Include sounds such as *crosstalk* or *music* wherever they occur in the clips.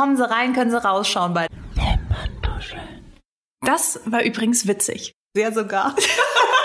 Kommen Sie rein, können Sie rausschauen bei Das war übrigens witzig. Sehr sogar. *laughs*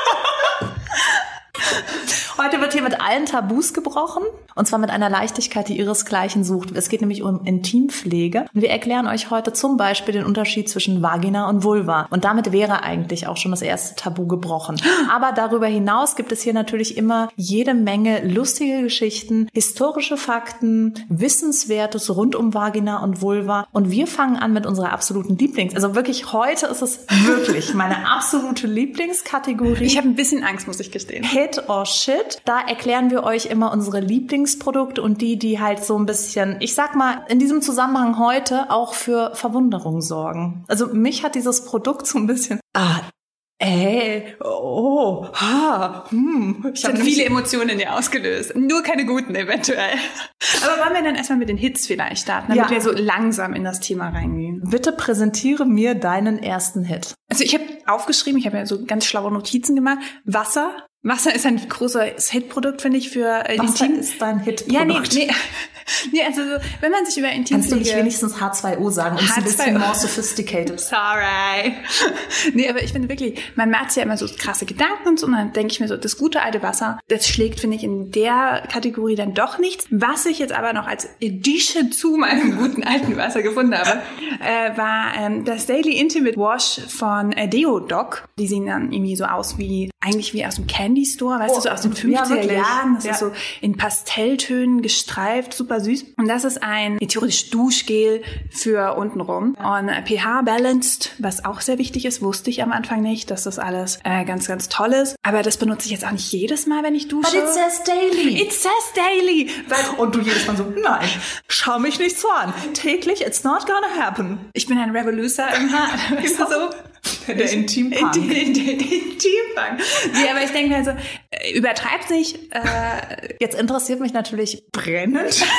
Heute wird hier mit allen Tabus gebrochen. Und zwar mit einer Leichtigkeit, die ihresgleichen sucht. Es geht nämlich um Intimpflege. Und wir erklären euch heute zum Beispiel den Unterschied zwischen Vagina und Vulva. Und damit wäre eigentlich auch schon das erste Tabu gebrochen. *gasps* Aber darüber hinaus gibt es hier natürlich immer jede Menge lustige Geschichten, historische Fakten, Wissenswertes rund um Vagina und Vulva. Und wir fangen an mit unserer absoluten Lieblings. Also wirklich heute ist es wirklich meine absolute Lieblingskategorie. Ich habe ein bisschen Angst, muss ich gestehen. Hit or Shit. Da erklären wir euch immer unsere Lieblingsprodukte und die, die halt so ein bisschen, ich sag mal, in diesem Zusammenhang heute auch für Verwunderung sorgen. Also mich hat dieses Produkt so ein bisschen, ah, Ey, oh, ha, hm. Ich habe viele Emotionen in dir ausgelöst. Nur keine guten eventuell. Aber wollen wir dann erstmal mit den Hits vielleicht starten, damit Ja. wir so langsam in das Thema reingehen. Bitte präsentiere mir deinen ersten Hit. Also ich habe aufgeschrieben, ich habe ja so ganz schlaue Notizen gemacht. Wasser. Wasser ist ein großes Hitprodukt, finde ich, für äh, Was Intim. ist dein Hit? Ja, nee, nee. *laughs* nee, also so, wenn man sich über Kannst du nicht wenigstens H2O sagen, um es ein H2O. bisschen more sophisticated? *laughs* Sorry. *laughs* nee, aber ich finde wirklich, man macht sich ja immer so krasse Gedanken und so, und dann denke ich mir so, das gute alte Wasser, das schlägt, finde ich, in der Kategorie dann doch nichts. Was ich jetzt aber noch als Addition zu meinem guten alten Wasser gefunden habe, äh, war ähm, das Daily Intimate Wash von äh, Deodoc. Die sehen dann irgendwie so aus wie, eigentlich wie aus dem Candy Store, weißt Oh, du, so aus den ja, 50er wirklich. Jahren. Das Ja. ist so in Pastelltönen gestreift, super süß. Und das ist ein theoretisch Duschgel für untenrum. Und äh, pH balanced, was auch sehr wichtig ist, wusste ich am Anfang nicht, dass das alles äh, ganz, ganz toll ist. Aber das benutze ich jetzt auch nicht jedes Mal, wenn ich dusche. But it says daily. It says daily. Und du jedes Mal so, nein, schau mich nicht so an. Täglich, it's not gonna happen. ich bin ein Revolucer im Haar. Weißt *laughs* du so? Der Intimpunk. In, in, in, in, Intimpunk. Nee, aber ich denke also, übertreibt sich, äh, Jetzt interessiert mich natürlich brennend. *laughs*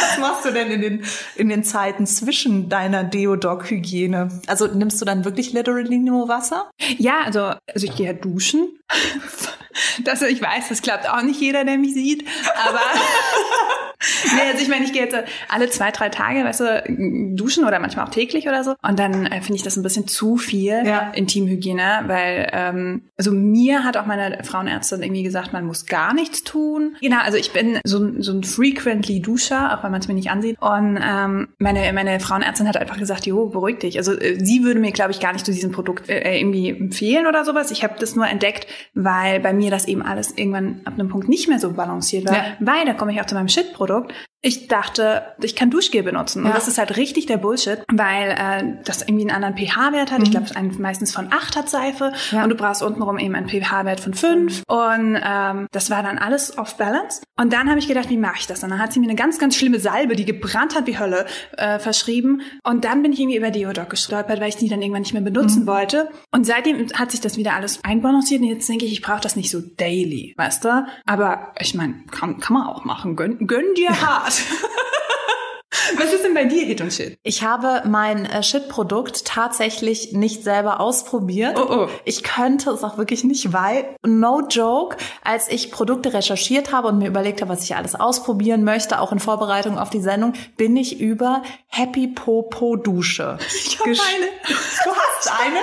Was machst du denn in den, in den Zeiten zwischen deiner Deodoc-Hygiene? Also nimmst du dann wirklich literally nur Wasser? Ja, also, also ich gehe ja duschen. *laughs* Das, ich weiß, das klappt auch nicht jeder, der mich sieht, aber *laughs* nee, also ich meine, ich gehe jetzt alle zwei, drei Tage, weißt du, duschen oder manchmal auch täglich oder so. Und dann äh, finde ich das ein bisschen zu viel Ja. Intimhygiene, weil ähm, also mir hat auch meine Frauenärztin irgendwie gesagt, man muss gar nichts tun. Genau, also ich bin so, ein- so ein frequently Duscher, auch wenn man es mir nicht ansieht. Und ähm, meine, meine Frauenärztin hat einfach gesagt, jo, beruhig dich. Also äh, sie würde mir, glaube ich, gar nicht zu diesem Produkt äh, irgendwie empfehlen oder sowas. Ich habe das nur entdeckt, weil bei mir das eben alles irgendwann ab einem Punkt nicht mehr so balanciert war. Ja. Weil, da komme ich auch zu meinem Shit-Produkt. Ich dachte, ich kann Duschgel benutzen. Und Ja. das ist halt richtig der Bullshit, weil äh, das irgendwie einen anderen pH-Wert hat. Ich glaube, meistens von 8 hat Seife. Mhm. Ja. Und du brauchst untenrum eben einen pH-Wert von 5. Und ähm, das war dann alles off balance. Und dann habe ich gedacht, wie mache ich das? Und dann hat sie mir eine ganz, ganz schlimme Salbe, die gebrannt hat wie Hölle, äh, verschrieben. Und dann bin ich irgendwie über Deodoc gestolpert, weil ich die dann irgendwann nicht mehr benutzen Mhm. wollte. Und seitdem hat sich das wieder alles einbalanciert. Und jetzt denke ich, ich brauche das nicht so daily, weißt du? Aber ich meine, kann, kann man auch machen. Gönn, gönn dir hart. *laughs* Was ist denn bei dir Hit und Shit? Ich habe mein äh, Shit-Produkt tatsächlich nicht selber ausprobiert. Oh, oh. Ich könnte es auch wirklich nicht, weil, no joke, als ich Produkte recherchiert habe und mir überlegt habe, was ich alles ausprobieren möchte, auch in Vorbereitung auf die Sendung, bin ich über Happy Popo Dusche. Ich habe eine. Du hast eine?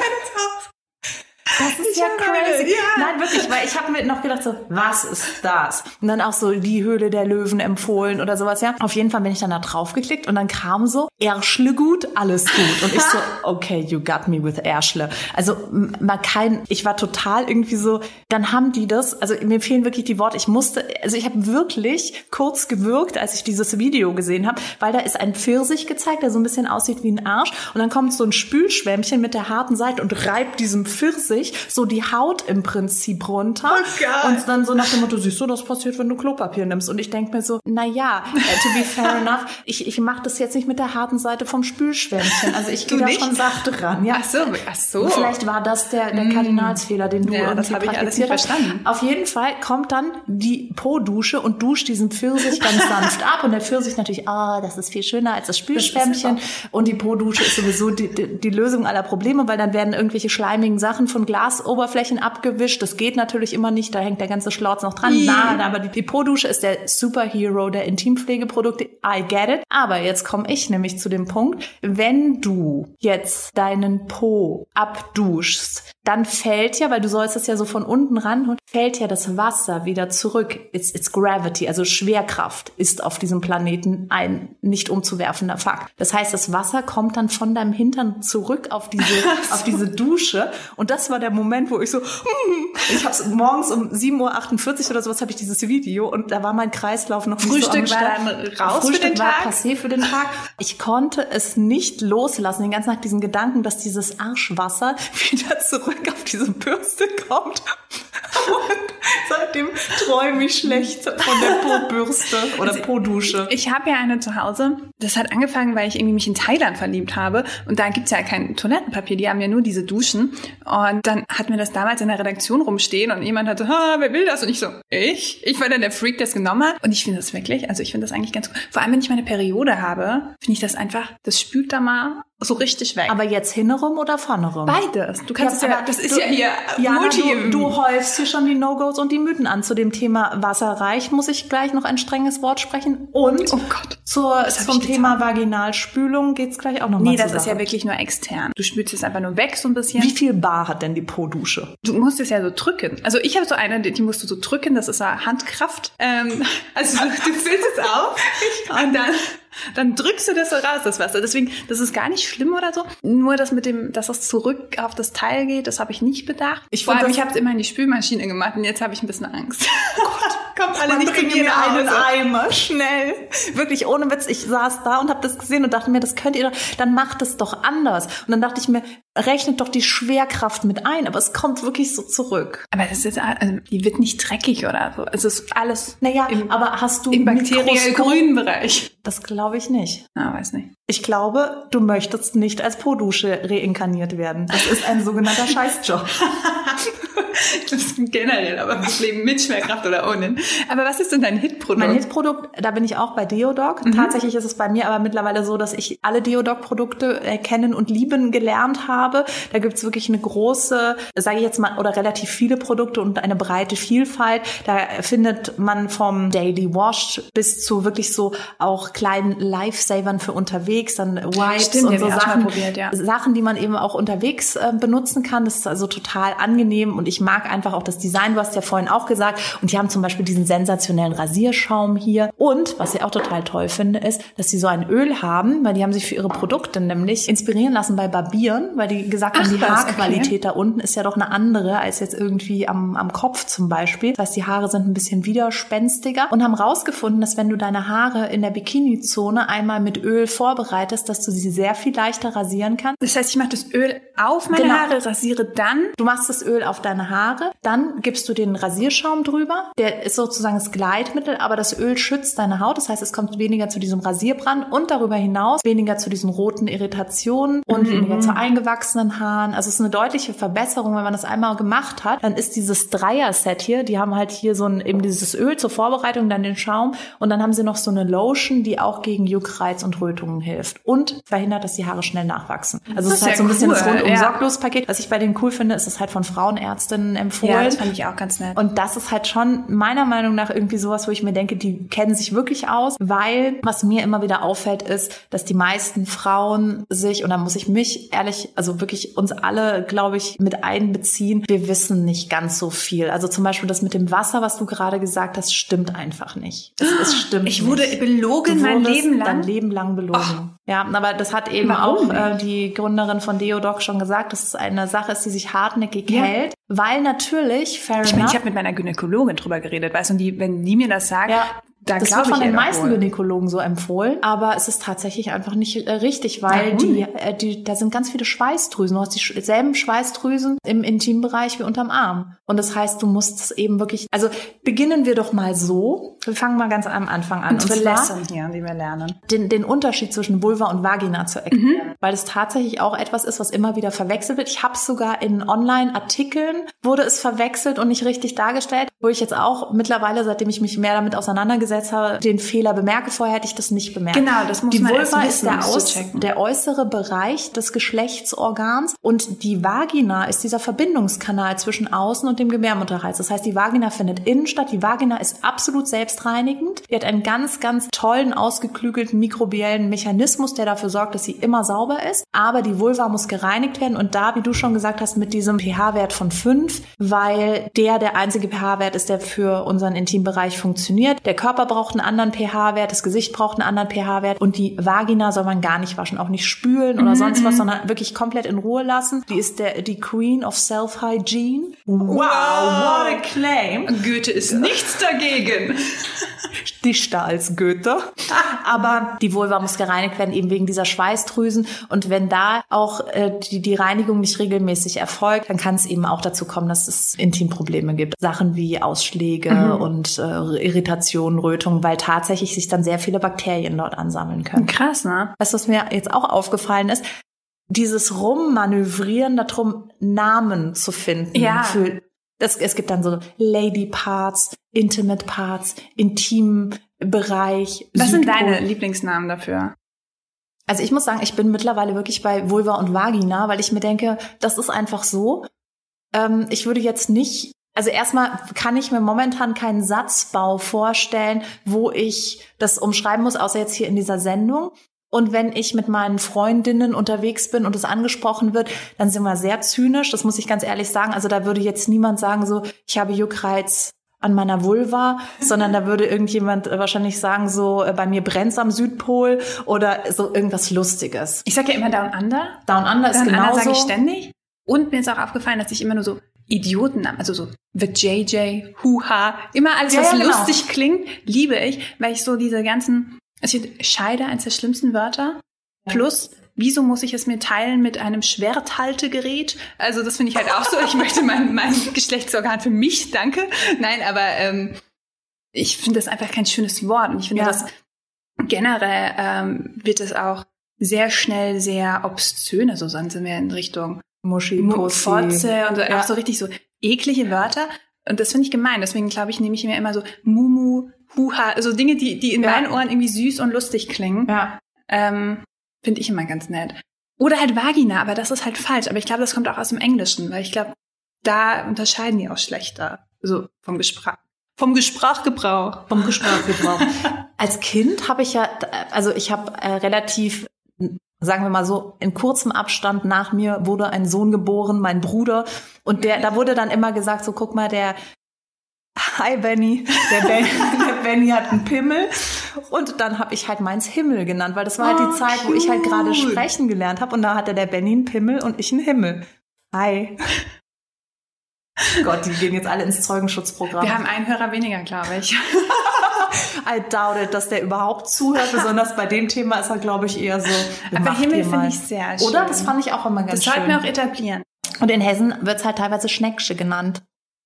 Das ist Ich ja crazy. ja. Nein, wirklich, weil ich habe mir noch gedacht so, was ist das? Und dann auch so die Höhle der Löwen empfohlen oder sowas, ja. Auf jeden Fall bin ich dann da drauf geklickt und dann kam so, Erschle gut, alles gut. Und ich so, *laughs* okay, you got me with Erschle. Also mal kein, ich war total irgendwie so, dann haben die das, also mir fehlen wirklich die Worte. Ich musste, also ich habe wirklich kurz gewürgt, als ich dieses Video gesehen habe, weil da ist ein Pfirsich gezeigt, der so ein bisschen aussieht wie ein Arsch. Und dann kommt so ein Spülschwämmchen mit der harten Seite und reibt diesem Pfirsich so die Haut im Prinzip runter. Oh und dann so nach dem Motto, siehst du, das passiert, wenn du Klopapier nimmst. Und ich denk mir so, na ja, äh, to be fair *laughs* enough, ich, ich mache das jetzt nicht mit der harten Seite vom Spülschwämmchen. Also ich gehe da schon sachte ran. Ja. Ach so, ach so. Vielleicht war das der, der Kardinalsfehler, den du Ja, das habe ich alles nicht verstanden. Auf jeden Fall kommt dann die Po-Dusche und duscht diesen Pfirsich ganz *laughs* sanft ab. Und der Pfirsich natürlich, ah, das ist viel schöner als das Spülschwämmchen. Und die Po-Dusche ist sowieso die, die, die Lösung aller Probleme, weil dann werden irgendwelche schleimigen Sachen von Glasoberflächen abgewischt. Das geht natürlich immer nicht, da hängt der ganze Schlauz noch dran. Nein, aber die, Po-Dusche ist der Superhero der Intimpflegeprodukte. I get it. Aber jetzt komme ich nämlich zu dem Punkt, wenn du jetzt deinen Po abduschst, dann fällt ja, weil du sollst es ja so von unten ran, fällt ja das Wasser wieder zurück. It's, it's gravity, also Schwerkraft ist auf diesem Planeten ein nicht umzuwerfender Fakt. Das heißt, das Wasser kommt dann von deinem Hintern zurück auf diese, *laughs* auf diese Dusche. Und das war der Moment, wo ich so, *laughs* ich habe morgens um 7.48 Uhr oder sowas habe ich dieses Video und da war mein Kreislauf noch Frühstück so war dann raus für Frühstück den war Tag. passé für den Tag. Ich konnte es nicht loslassen, den ganzen Tag diesen Gedanken, dass dieses Arschwasser *laughs* wieder zurück auf diese Bürste kommt. Und seitdem träume ich schlecht von der Po-Bürste oder Po-Dusche. Ich habe ja eine zu Hause. Das hat angefangen, weil ich irgendwie mich in Thailand verliebt habe. Und da gibt's ja kein Toilettenpapier, die haben ja nur diese Duschen. Und dann hatten wir das damals in der Redaktion rumstehen und jemand hatte, ha, wer will das? Und ich so, ich? Ich war dann der Freak, der es genommen hat. Und ich finde das wirklich, also ich finde das eigentlich ganz gut. Vor allem, wenn ich meine Periode habe, finde ich das einfach, das spült da mal so richtig weg. Aber jetzt hinnerum oder vornerum? beides. Du kannst es ja, aber das ist du- ja hier Ja, Multi. du, du häufst hier schon die No-Gos und die Mythen an. Zu dem Thema wasserreich muss ich gleich noch ein strenges Wort sprechen. Und oh Gott. zur, zum ich Thema Vaginalspülung geht's gleich auch noch Nee, das ist ja wirklich nur extern. Du spülst es einfach nur weg so ein bisschen. Wie viel Bar hat denn die Po-Dusche? Du musst es ja so drücken. Also ich habe so eine, die die musst du so drücken, das ist ja Handkraft. Ähm, *laughs* also du, du füllst es auf und dann, dann drückst du das so raus, das Wasser. Deswegen, das ist gar nicht schlimm oder so. Nur das mit dem, dass es zurück auf das Teil geht, das habe ich nicht bedacht. Ich Vor allem, das- ich habe es immer in die Spülmaschine gemacht und jetzt habe ich ein bisschen Angst. *laughs* Kommt alle nicht zu mir nach einen. Eimer, schnell. Wirklich, ohne Witz, ich saß da und habe das gesehen und dachte mir, das könnt ihr doch, dann macht es doch anders. Und dann dachte ich mir, rechnet doch die Schwerkraft mit ein, aber es kommt wirklich so zurück. Aber das ist, also, die wird nicht dreckig oder so. Es ist alles Naja, im, aber hast du im bakteriell grünen Bereich. Das glaube ich nicht. Ah, weiß nicht. Ich glaube, du möchtest nicht als Po-Dusche reinkarniert werden. Das ist ein sogenannter *laughs* Scheißjob. Generell aber das Leben mit Schwerkraft oder ohne. Aber was ist denn dein Hitprodukt? Mein Hilfsprodukt, da bin ich auch bei Deodoc. Tatsächlich ist es bei mir aber mittlerweile so, dass ich alle Deodoc-Produkte äh, kennen und lieben gelernt habe. Da gibt's wirklich eine große, sage ich jetzt mal, oder relativ viele Produkte und eine breite Vielfalt. Da findet man vom Daily Wash bis zu wirklich so auch kleinen Lifesavern für unterwegs, dann Wipes Stimmt, und so Sachen. probiert, ja. Sachen, die man eben auch unterwegs äh, benutzen kann. Das ist also total angenehm und ich mag einfach auch das Design. Du hast ja vorhin auch gesagt. Und die haben zum Beispiel diesen sensationellen Rasierschaum hier. Und was ich auch total toll finde, ist, dass sie so ein Öl haben, weil die haben sich für ihre Produkte nämlich inspirieren lassen bei Barbieren, weil die gesagt haben, Ach, die Haarqualität da unten ist ja doch eine andere als jetzt irgendwie am, am Kopf zum Beispiel. Das heißt, die Haare sind ein bisschen widerspenstiger und haben rausgefunden, dass wenn du deine Haare in der Bikini-Zone einmal mit Öl vorbereitest, dass du sie sehr viel leichter rasieren kannst. das heißt, ich mache das Öl auf meine Genau. Haare, rasiere dann. Du machst das Öl auf deine Haare, dann gibst du den Rasierschaum drüber. Der ist sozusagen das Gleitmittel, aber das Öl schützt deine Haut. Das heißt, es kommt weniger zu diesem Rasierbrand und darüber hinaus weniger zu diesen roten Irritationen und weniger zu eingewachsenen Haaren. Also es ist eine deutliche Verbesserung, wenn man das einmal gemacht hat. Dann ist dieses Dreier-Set hier, die haben halt hier so ein, eben dieses Öl zur Vorbereitung, dann den Schaum und dann haben sie noch so eine Lotion, die auch gegen Juckreiz und Rötungen hilft und verhindert, dass die Haare schnell nachwachsen. Also Das es ist halt ist so ja ein bisschen das cool, rundum ja. sorglos Paket. Was ich bei denen cool finde, ist es halt von Frauenärztinnen empfohlen. fand ich auch ganz nett. und das ist halt schon meiner Meinung nach irgendwie sowas, wo ich mir denke, die kennen sich wirklich aus, weil was mir immer wieder auffällt, ist, dass die meisten Frauen sich, und da muss ich mich ehrlich, also wirklich uns alle, glaube ich, mit einbeziehen, wir wissen nicht ganz so viel. Also zum Beispiel das mit dem Wasser, was du gerade gesagt hast, stimmt einfach nicht. Es, es *gasps* stimmt Ich wurde nicht. belogen mein Leben lang. Dein Leben lang belogen. Ja, aber das hat eben Warum auch äh, die Gründerin von Deodoc schon gesagt, dass es eine Sache ist, die sich hartnäckig Ja. hält, weil natürlich, fair Ich meine, ich habe mit meiner Gynäkologin drüber geredet, weißt du, und die, wenn die mir das sagt, Ja, da das wird von den meisten wohl. Gynäkologen so empfohlen, aber es ist tatsächlich einfach nicht äh, richtig, weil Warum? die, äh, die, da sind ganz viele Schweißdrüsen. Du hast dieselben Schweißdrüsen im Intimbereich wie unterm Arm. Und das heißt, du musst es eben wirklich, also beginnen wir doch mal so. Wir fangen mal ganz am Anfang an. Unsere Lesson hier, die wir lernen. den, den Unterschied zwischen Vulva und Vagina zu erklären, weil es tatsächlich auch etwas ist, was immer wieder verwechselt wird. Ich habe sogar in Online-Artikeln wurde es verwechselt und nicht richtig dargestellt, wo ich jetzt auch mittlerweile, seitdem ich mich mehr damit auseinandergesetzt habe, den Fehler bemerke. Vorher hätte ich das nicht bemerkt. Genau, das muss die man Vulva erst ist wissen, der, es zu aus, der äußere Bereich des Geschlechtsorgans und die Vagina ist dieser Verbindungskanal zwischen außen und dem Gebärmutterhals. Das heißt, die Vagina findet innen statt. Die Vagina ist absolut selbstreinigend. Die hat einen ganz, ganz tollen, ausgeklügelten mikrobiellen Mechanismus, der dafür sorgt, dass sie immer sauber ist. Aber die Vulva muss gereinigt werden und da, wie du schon gesagt hast, mit diesem pH-Wert von 5, weil der der einzige pH-Wert ist, der für unseren Intimbereich funktioniert. Der Körper braucht einen anderen pH-Wert, das Gesicht braucht einen anderen pH-Wert und die Vagina soll man gar nicht waschen, auch nicht spülen oder sonst was, sondern wirklich komplett in Ruhe lassen. Die ist der, die Queen of Self-Hygiene. Wow, what a claim. Goethe ist nichts dagegen. *laughs* dichter als Goethe. *laughs* Aber die Vulva muss gereinigt werden, eben wegen dieser Schweißdrüsen. Und wenn da auch äh, die, die Reinigung nicht regelmäßig erfolgt, dann kann es eben auch dazu kommen, dass es Intimprobleme gibt. Sachen wie Ausschläge und äh, Irritationen, Rötungen, weil tatsächlich sich dann sehr viele Bakterien dort ansammeln können. Krass, ne? Weißt du, was mir jetzt auch aufgefallen ist? Dieses Rummanövrieren darum, Namen zu finden. Ja. Für, es, es gibt dann so Lady Parts, Intimate Parts, Intimbereich. Was sind Südpol. deine Lieblingsnamen dafür? Also ich muss sagen, ich bin mittlerweile wirklich bei Vulva und Vagina, weil ich mir denke, das ist einfach so. Ähm, ich würde jetzt nicht, also erstmal kann ich mir momentan keinen Satzbau vorstellen, wo ich das umschreiben muss, außer jetzt hier in dieser Sendung. Und wenn ich mit meinen Freundinnen unterwegs bin und es angesprochen wird, dann sind wir sehr zynisch. Das muss ich ganz ehrlich sagen. Also da würde jetzt niemand sagen so, ich habe Juckreiz an meiner Vulva, *laughs* sondern da würde irgendjemand wahrscheinlich sagen so, äh, bei mir brennt's am Südpol oder so irgendwas Lustiges. Ich sage ja immer Down Under. Down Under ist Down Under genauso. sage ich ständig. Und mir ist auch aufgefallen, dass ich immer nur so Idiotennamen, also so The JJ, Huha, immer alles, Ja, was ja, genau. lustig klingt, liebe ich, weil ich so diese ganzen, also Scheide eines der schlimmsten Wörter. Plus, wieso muss ich es mir teilen mit einem Schwerthaltegerät? Also das finde ich halt auch so. Ich möchte mein, mein Geschlechtsorgan für mich, danke. Nein, aber ähm, ich finde das einfach kein schönes Wort. Und ich finde Ja. das generell ähm, wird es auch sehr schnell sehr obszön. Also dann sind wir in Richtung Muschi, Mu- Pussy. Fotze und so, Ja. auch so richtig so eklige Wörter. Und das finde ich gemein. Deswegen glaube ich, nehme ich mir immer so Mumu, Huha, so Dinge, die, die in Ja. meinen Ohren irgendwie süß und lustig klingen. Ja. Ähm, Finde ich immer ganz nett. Oder halt Vagina, aber das ist halt falsch. Aber ich glaube, das kommt auch aus dem Englischen, weil ich glaube, da unterscheiden die auch schlechter. So vom Gespräch. Vom Gesprachgebrauch. vom Gesprächsgebrauch. *laughs* Als Kind habe ich ja, also ich habe äh, relativ, sagen wir mal so, in kurzem Abstand nach mir wurde ein Sohn geboren, mein Bruder. Und der, da wurde dann immer gesagt, so guck mal, der Hi Benny, der, ben, *laughs* der Benny hat einen Pimmel und dann habe ich halt meins Himmel genannt, weil das war halt Oh, die Zeit, wo ich halt gerade cute. sprechen gelernt habe und da hatte der Benny einen Pimmel und ich einen Himmel. Hi. *laughs* Gott, die gehen jetzt alle ins Zeugenschutzprogramm. Wir haben einen Hörer weniger, glaube ich. *laughs* I doubt it, dass der überhaupt zuhört. Besonders bei dem Thema ist er, glaube ich, eher so. Aber Himmel finde ich sehr schön. Oder? Das fand ich auch immer ganz Das sollten schön. wir auch etablieren. Und in Hessen wird's halt teilweise Schnecksche genannt.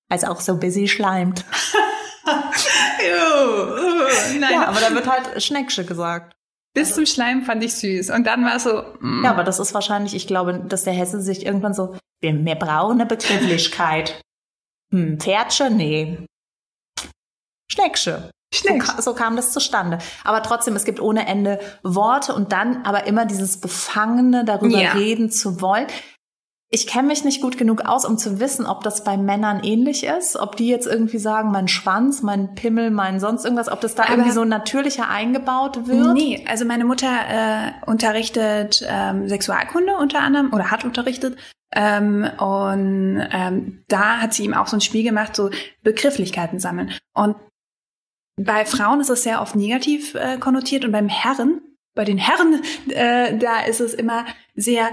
Weil es auch so busy schleimt. *laughs* Nein, Ja, aber da wird halt Schnecksche gesagt. bis zum Schleim fand ich süß. Und dann war es so, mm, Ja, aber das ist wahrscheinlich, ich glaube, dass der Hesse sich irgendwann so, wir, wir brauchen eine Begrifflichkeit. *laughs* Hm, Pferdchen? Nee. Schnecksche. So, Schneck. ka- so kam das zustande. Aber trotzdem, es gibt ohne Ende Worte und dann aber immer dieses Befangene, darüber Ja. reden zu wollen. Ich kenne mich nicht gut genug aus, um zu wissen, ob das bei Männern ähnlich ist, ob die jetzt irgendwie sagen, mein Schwanz, mein Pimmel, mein sonst irgendwas, ob das da Aber- irgendwie so natürlicher eingebaut wird. Nee, also meine Mutter äh, unterrichtet ähm, Sexualkunde unter anderem oder hat unterrichtet. Ähm, und ähm, da hat sie ihm auch so ein Spiel gemacht, so Begrifflichkeiten sammeln. Und bei Frauen ist es sehr oft negativ äh, konnotiert und beim Herren, bei den Herren, äh, da ist es immer sehr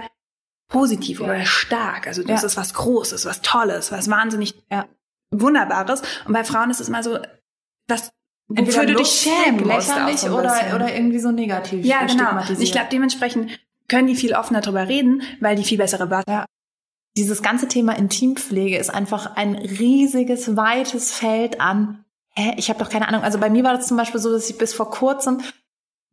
positiv oder stark. Also das Ja. ist was Großes, was Tolles, was wahnsinnig Ja. Wunderbares. Und bei Frauen ist es immer so, was Entweder wofür du dich schämen musst. lächerlich so oder, bisschen. oder irgendwie so negativ Ja, genau. Ich glaube, dementsprechend können die viel offener drüber reden, weil die viel bessere Wörter Dieses ganze Thema Intimpflege ist einfach ein riesiges, weites Feld an. Hä, ich habe doch keine Ahnung. Also bei mir war das zum Beispiel so, dass ich bis vor kurzem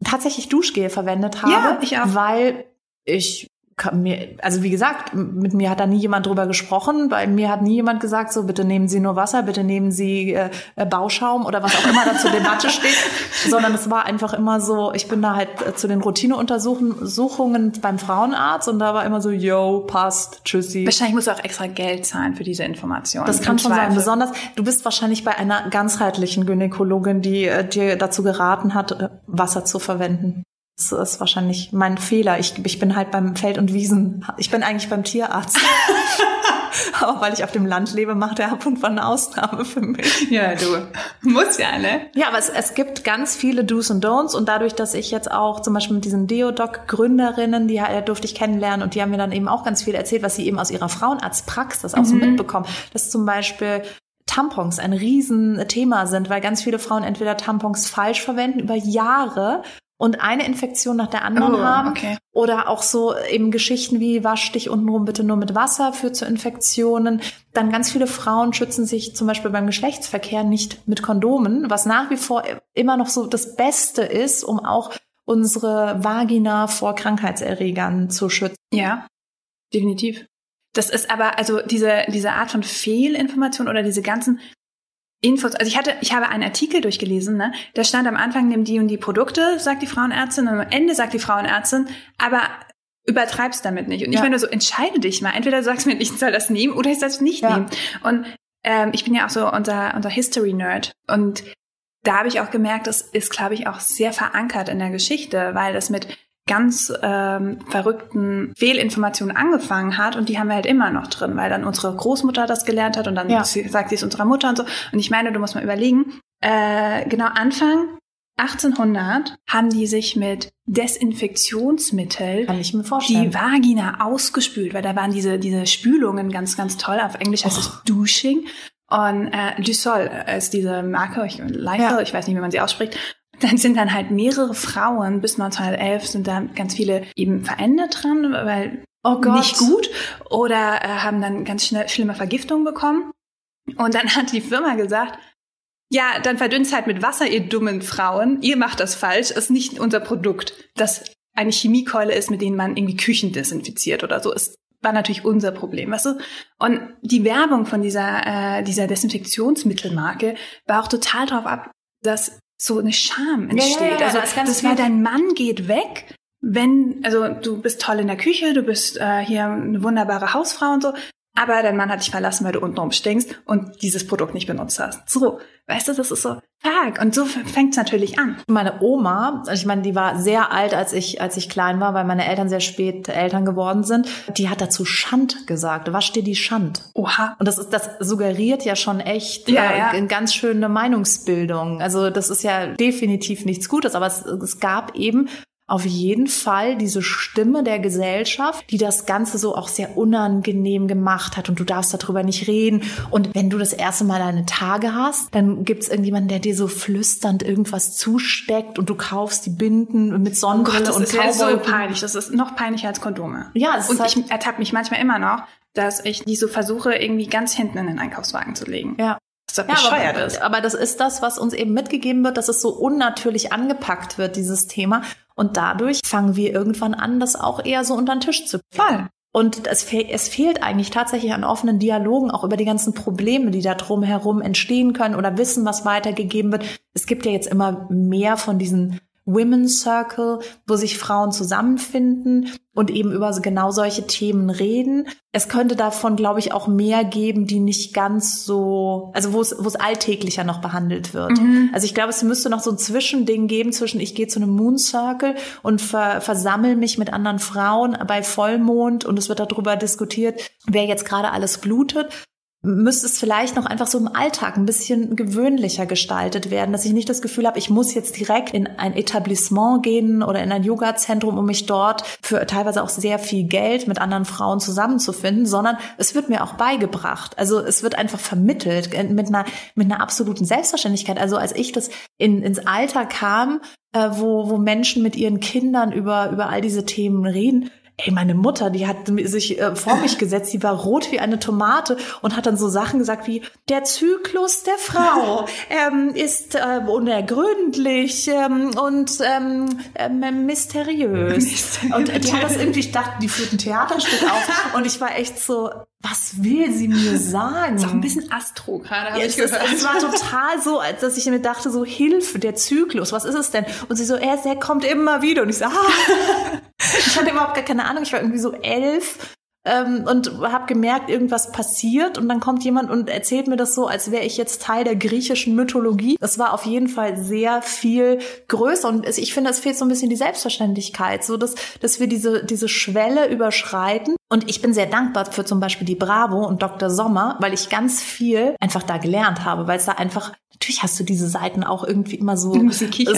tatsächlich Duschgel verwendet habe, Ja, ich auch. weil ich mir, also wie gesagt, mit mir hat da nie jemand drüber gesprochen. Bei mir hat nie jemand gesagt, so bitte nehmen Sie nur Wasser, bitte nehmen Sie äh, äh Bauschaum oder was auch immer da zur Debatte *laughs* steht, sondern es war einfach immer so, ich bin da halt äh, zu den Routineuntersuchungen beim Frauenarzt und da war immer so, yo, passt, tschüssi. Wahrscheinlich musst du auch extra Geld zahlen für diese Information. Das kann schon sein. Besonders, du bist wahrscheinlich bei einer ganzheitlichen Gynäkologin, die äh, dir dazu geraten hat, äh, Wasser zu verwenden. Das ist wahrscheinlich mein Fehler. Ich, ich bin halt beim Feld- und Wiesen. Ich bin eigentlich beim Tierarzt. *laughs* Aber weil ich auf dem Land lebe, macht er ab und zu eine Ausnahme für mich. Ja, du. Muss ja, ne? Ja, aber es, es gibt ganz viele Do's und Don'ts und dadurch, dass ich jetzt auch zum Beispiel mit diesen Deodoc-Gründerinnen, die äh, durfte ich kennenlernen und die haben mir dann eben auch ganz viel erzählt, was sie eben aus ihrer Frauenarztpraxis auch mhm. so mitbekommen. Dass zum Beispiel Tampons ein Riesenthema sind, weil ganz viele Frauen entweder Tampons falsch verwenden über Jahre und eine Infektion nach der anderen oh, haben. Okay. Oder auch so eben Geschichten wie wasch dich untenrum bitte nur mit Wasser führt zu Infektionen. Dann ganz viele Frauen schützen sich zum Beispiel beim Geschlechtsverkehr nicht mit Kondomen, was nach wie vor immer noch so das Beste ist, um auch unsere Vagina vor Krankheitserregern zu schützen. Ja, definitiv. Das ist aber, also diese, diese Art von Fehlinformation oder diese ganzen Infos, also ich hatte, ich habe einen Artikel durchgelesen, ne? Da stand am Anfang nimm die und die Produkte, sagt die Frauenärztin, und am Ende sagt die Frauenärztin, aber übertreib's damit nicht. Und ja. ich meine so, entscheide dich mal. Entweder du sagst mir, ich soll das nehmen oder ich soll es nicht ja. nehmen. Und ähm, ich bin ja auch so unser, unser History-Nerd. Und da habe ich auch gemerkt, das ist, glaube ich, auch sehr verankert in der Geschichte, weil das mit ganz ähm, verrückten Fehlinformationen angefangen hat und die haben wir halt immer noch drin, weil dann unsere Großmutter das gelernt hat und dann ja. sagt sie es unserer Mutter und so. Und ich meine, du musst mal überlegen, äh, genau Anfang 1800 haben die sich mit Desinfektionsmittel die Vagina ausgespült, weil da waren diese, diese Spülungen ganz, ganz toll. Auf Englisch heißt oh. es Dushing. Und äh, Lysol ist diese Marke, ich, Lysol, ja. ich weiß nicht, wie man sie ausspricht dann sind dann halt mehrere Frauen, bis 1911 sind da ganz viele eben verändert dran, weil oh nicht gut oder äh, haben dann ganz schnell schlimme Vergiftungen bekommen. Und dann hat die Firma gesagt, ja, dann verdünnt halt mit Wasser, ihr dummen Frauen. Ihr macht das falsch, ist nicht unser Produkt. Das eine Chemiekeule ist, mit denen man irgendwie Küchen desinfiziert oder so. Ist war natürlich unser Problem, weißt du? Und die Werbung von dieser, äh, dieser Desinfektionsmittelmarke war auch total darauf ab, dass so eine Scham entsteht. Ja, ja, also das, das war dein Mann geht weg, wenn, also du bist toll in der Küche, du bist äh, hier eine wunderbare Hausfrau und so, aber dein Mann hat dich verlassen, weil du untenrum stinkst und dieses Produkt nicht benutzt hast. So, weißt du, das ist so fuck. Und so fängt es natürlich an. Meine Oma, also ich meine, die war sehr alt, als ich, als ich klein war, weil meine Eltern sehr spät Eltern geworden sind. Die hat dazu Schand gesagt. Was steht die Schand? Oha. Und das ist, das suggeriert ja schon echt ja, äh, ja. ganz schöne Meinungsbildung. Also das ist ja definitiv nichts Gutes, aber es, es gab eben auf jeden Fall diese Stimme der Gesellschaft, die das Ganze so auch sehr unangenehm gemacht hat und du darfst darüber nicht reden. Und wenn du das erste Mal deine Tage hast, dann gibt es irgendjemanden, der dir so flüsternd irgendwas zusteckt und du kaufst die Binden mit Sonnenbrille oh Gott, das und ist ja so peinlich. Das ist noch peinlicher als Kondome. Ja, es und halt ich ertappe mich manchmal immer noch, dass ich die so versuche, irgendwie ganz hinten in den Einkaufswagen zu legen. Ja. Das ja, aber, ist. aber das ist das, was uns eben mitgegeben wird, dass es so unnatürlich angepackt wird, dieses Thema. Und dadurch fangen wir irgendwann an, das auch eher so unter den Tisch zu fallen. Und es, fe es fehlt eigentlich tatsächlich an offenen Dialogen auch über die ganzen Probleme, die da drumherum entstehen können oder Wissen, was weitergegeben wird. Es gibt ja jetzt immer mehr von diesen Women's Circle, wo sich Frauen zusammenfinden und eben über genau solche Themen reden. Es könnte davon, glaube ich, auch mehr geben, die nicht ganz so, also wo es, wo es alltäglicher noch behandelt wird. Mhm. Also ich glaube, es müsste noch so ein Zwischending geben zwischen ich gehe zu einem Moon Circle und ver, versammel mich mit anderen Frauen bei Vollmond und es wird darüber diskutiert, wer jetzt gerade alles blutet müsste es vielleicht noch einfach so im Alltag ein bisschen gewöhnlicher gestaltet werden, dass ich nicht das Gefühl habe, ich muss jetzt direkt in ein Etablissement gehen oder in ein Yoga-Zentrum, um mich dort für teilweise auch sehr viel Geld mit anderen Frauen zusammenzufinden, sondern es wird mir auch beigebracht. Also es wird einfach vermittelt mit einer, mit einer absoluten Selbstverständlichkeit. Also als ich das in, ins Alter kam, äh, wo, wo Menschen mit ihren Kindern über, über all diese Themen reden, ey, meine Mutter, die hat sich äh, vor mich *laughs* gesetzt, die war rot wie eine Tomate und hat dann so Sachen gesagt wie, der Zyklus der Frau *laughs* ähm, ist äh, unergründlich ähm, und ähm, ähm, mysteriös. und äh, die hat das irgendwie, ich dachte, die führt ein Theaterstück auf *laughs* und ich war echt so, was will sie mir *laughs* sagen? Ist auch ein bisschen Astro gerade, habe Ja, ich ist, gehört. es war total so, als dass ich mir dachte, so Hilfe, der Zyklus, was ist es denn? Und sie so, er, der kommt immer wieder. Und ich so, ah. *laughs* ich hatte überhaupt gar keine Ahnung, ich war irgendwie so elf ähm, und habe gemerkt, irgendwas passiert und dann kommt jemand und erzählt mir das so, als wäre ich jetzt Teil der griechischen Mythologie. Das war auf jeden Fall sehr viel größer und ich finde, es fehlt so ein bisschen die Selbstverständlichkeit, so dass, dass wir diese, diese Schwelle überschreiten. Und ich bin sehr dankbar für zum Beispiel die Bravo und Dr. Sommer, weil ich ganz viel einfach da gelernt habe, weil es da einfach, natürlich hast du diese Seiten auch irgendwie immer so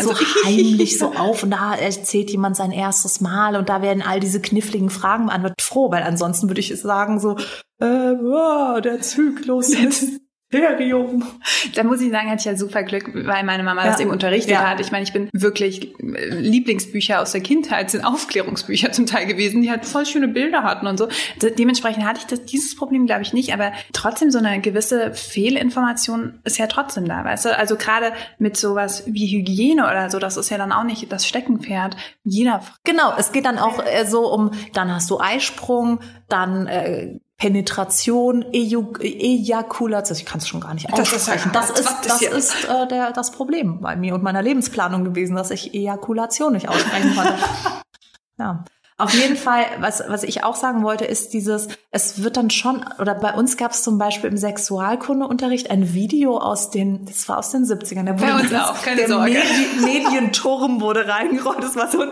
so. heimlich so auf und da erzählt jemand sein erstes Mal und da werden all diese kniffligen Fragen beantwortet. Froh, weil ansonsten würde ich sagen so, äh, oh, der Zyklus, *laughs* Mysterium. Da muss ich sagen, hatte ich ja super Glück, weil meine Mama das Ja. eben unterrichtet Ja. hat. Ich meine, ich bin wirklich äh, Lieblingsbücher aus der Kindheit sind Aufklärungsbücher zum Teil gewesen, die halt voll schöne Bilder hatten und so. De dementsprechend hatte ich das, dieses Problem, glaube ich, nicht, aber trotzdem so eine gewisse Fehlinformation ist ja trotzdem da, weißt du? Also gerade mit sowas wie Hygiene oder so, das ist ja dann auch nicht das Steckenpferd jeder. Genau, es geht dann auch äh, so um, dann hast du Eisprung, dann äh, Penetration, Eju Ejakulation, ich kann es schon gar nicht Das ist aussprechen. ja- Das ist, das ist äh, der, das Problem bei mir und meiner Lebensplanung gewesen, dass ich Ejakulation nicht aussprechen konnte. *laughs* ja. Auf jeden Fall, was, was ich auch sagen wollte, ist dieses, es wird dann schon, oder bei uns gab es zum Beispiel im Sexualkundeunterricht ein Video aus den, das war aus den 70ern. Der Bei wurde uns auch, keine der Sorge. Medi Medienturm wurde reingerollt. Das war so ein,